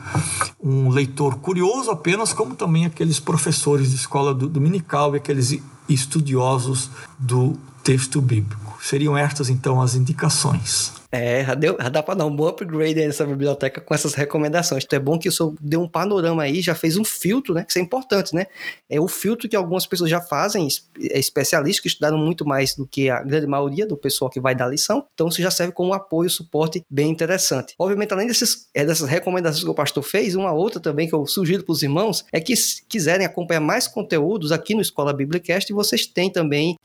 um leitor curioso apenas, como também aqueles professores de escola dominical e aqueles estudiosos do texto bíblico. Seriam estas, então, as indicações. É, já, deu, já dá para dar um bom upgrade nessa biblioteca com essas recomendações. Então é bom que o senhor deu um panorama aí, já fez um filtro, né? Que isso é importante, né? É o filtro que algumas pessoas já fazem, é especialistas que estudaram muito mais do que a grande maioria do pessoal que vai dar lição. Então isso já serve como apoio, suporte bem interessante. Obviamente, além desses, é, dessas recomendações que o pastor fez, uma outra também que eu sugiro para os irmãos é que se quiserem acompanhar mais conteúdos aqui no Escola Biblicast, vocês têm também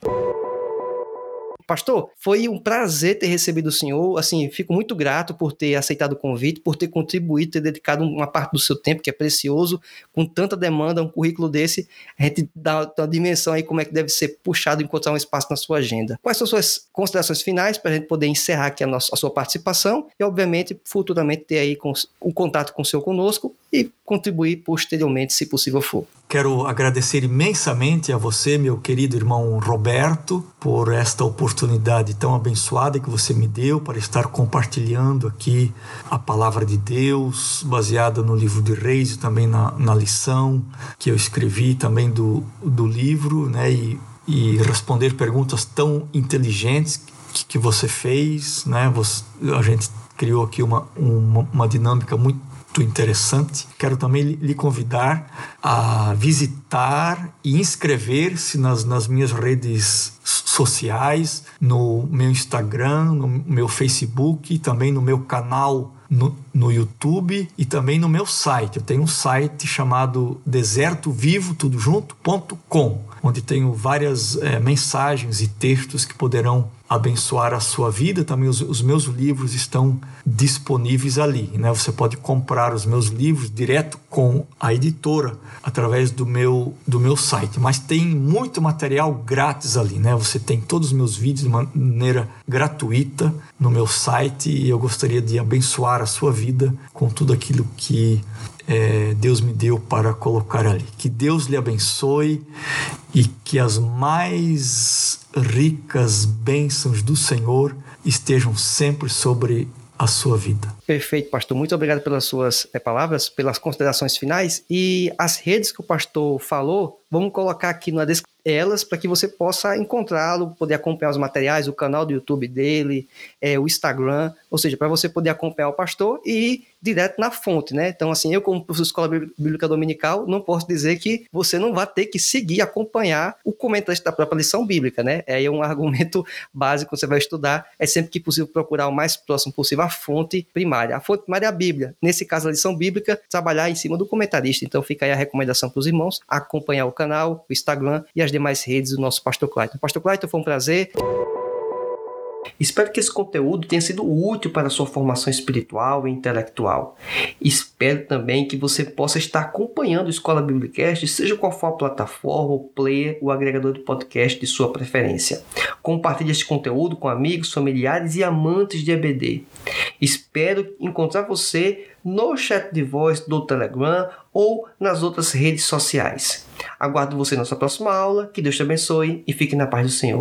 Pastor, foi um prazer ter recebido o senhor. Assim, fico muito grato por ter aceitado o convite, por ter contribuído, ter dedicado uma parte do seu tempo, que é precioso, com tanta demanda, um currículo desse, a gente dá uma dimensão aí como é que deve ser puxado encontrar um espaço na sua agenda. Quais são suas considerações finais para a gente poder encerrar aqui a, nossa, a sua participação e, obviamente, futuramente ter aí com, um contato com o senhor conosco e contribuir posteriormente, se possível for. Quero agradecer imensamente a você, meu querido irmão Roberto, por esta oportunidade tão abençoada que você me deu para estar compartilhando aqui a palavra de Deus, baseada no livro de Reis e também na, na lição que eu escrevi também do, do livro, né? E, e responder perguntas tão inteligentes que, que você fez, né? Você, a gente criou aqui uma, uma, uma dinâmica muito interessante. Quero também lhe convidar a visitar e inscrever-se nas, nas minhas redes sociais, no meu Instagram, no meu Facebook, também no meu canal no, no YouTube e também no meu site. Eu tenho um site chamado desertovivo.com, onde tenho várias é, mensagens e textos que poderão abençoar a sua vida. Também os, os, meus livros estão disponíveis ali. Né? Você pode comprar os meus livros direto com a editora através do meu, do meu site. Mas tem muito material grátis ali. Né? Você tem todos os meus vídeos de maneira gratuita no meu site e eu gostaria de abençoar a sua vida com tudo aquilo que é, Deus me deu para colocar ali. Que Deus lhe abençoe e que as mais ricas bênçãos do Senhor estejam sempre sobre a sua vida. Perfeito, pastor. Muito obrigado pelas suas é, palavras, pelas considerações finais. E as redes que o pastor falou, vamos colocar aqui na descrição elas para que você possa encontrá-lo, poder acompanhar os materiais, o canal do YouTube dele, é, o Instagram, ou seja, para você poder acompanhar o pastor e direto na fonte, né? Então, assim, eu como professor de escola bíblica dominical, não posso dizer que você não vai ter que seguir, acompanhar o comentário da própria lição bíblica, né? É um *laughs* argumento básico que você vai estudar, é sempre que possível procurar o mais próximo possível a fonte primária. A fonte primária é a Bíblia. Nesse caso, a lição bíblica, trabalhar em cima do comentarista. Então, fica aí a recomendação para os irmãos, acompanhar o canal, o Instagram e as demais redes do nosso Pastor Clayton. Pastor Clayton, foi um prazer. Espero que esse conteúdo tenha sido útil para a sua formação espiritual e intelectual. Espero também que você possa estar acompanhando o Escola Biblicast, seja qual for a plataforma, o player, o agregador de podcast de sua preferência. Compartilhe este conteúdo com amigos, familiares e amantes de EBD. Espero encontrar você no chat de voz do Telegram ou nas outras redes sociais. Aguardo você na nossa próxima aula. Que Deus te abençoe e fique na paz do Senhor.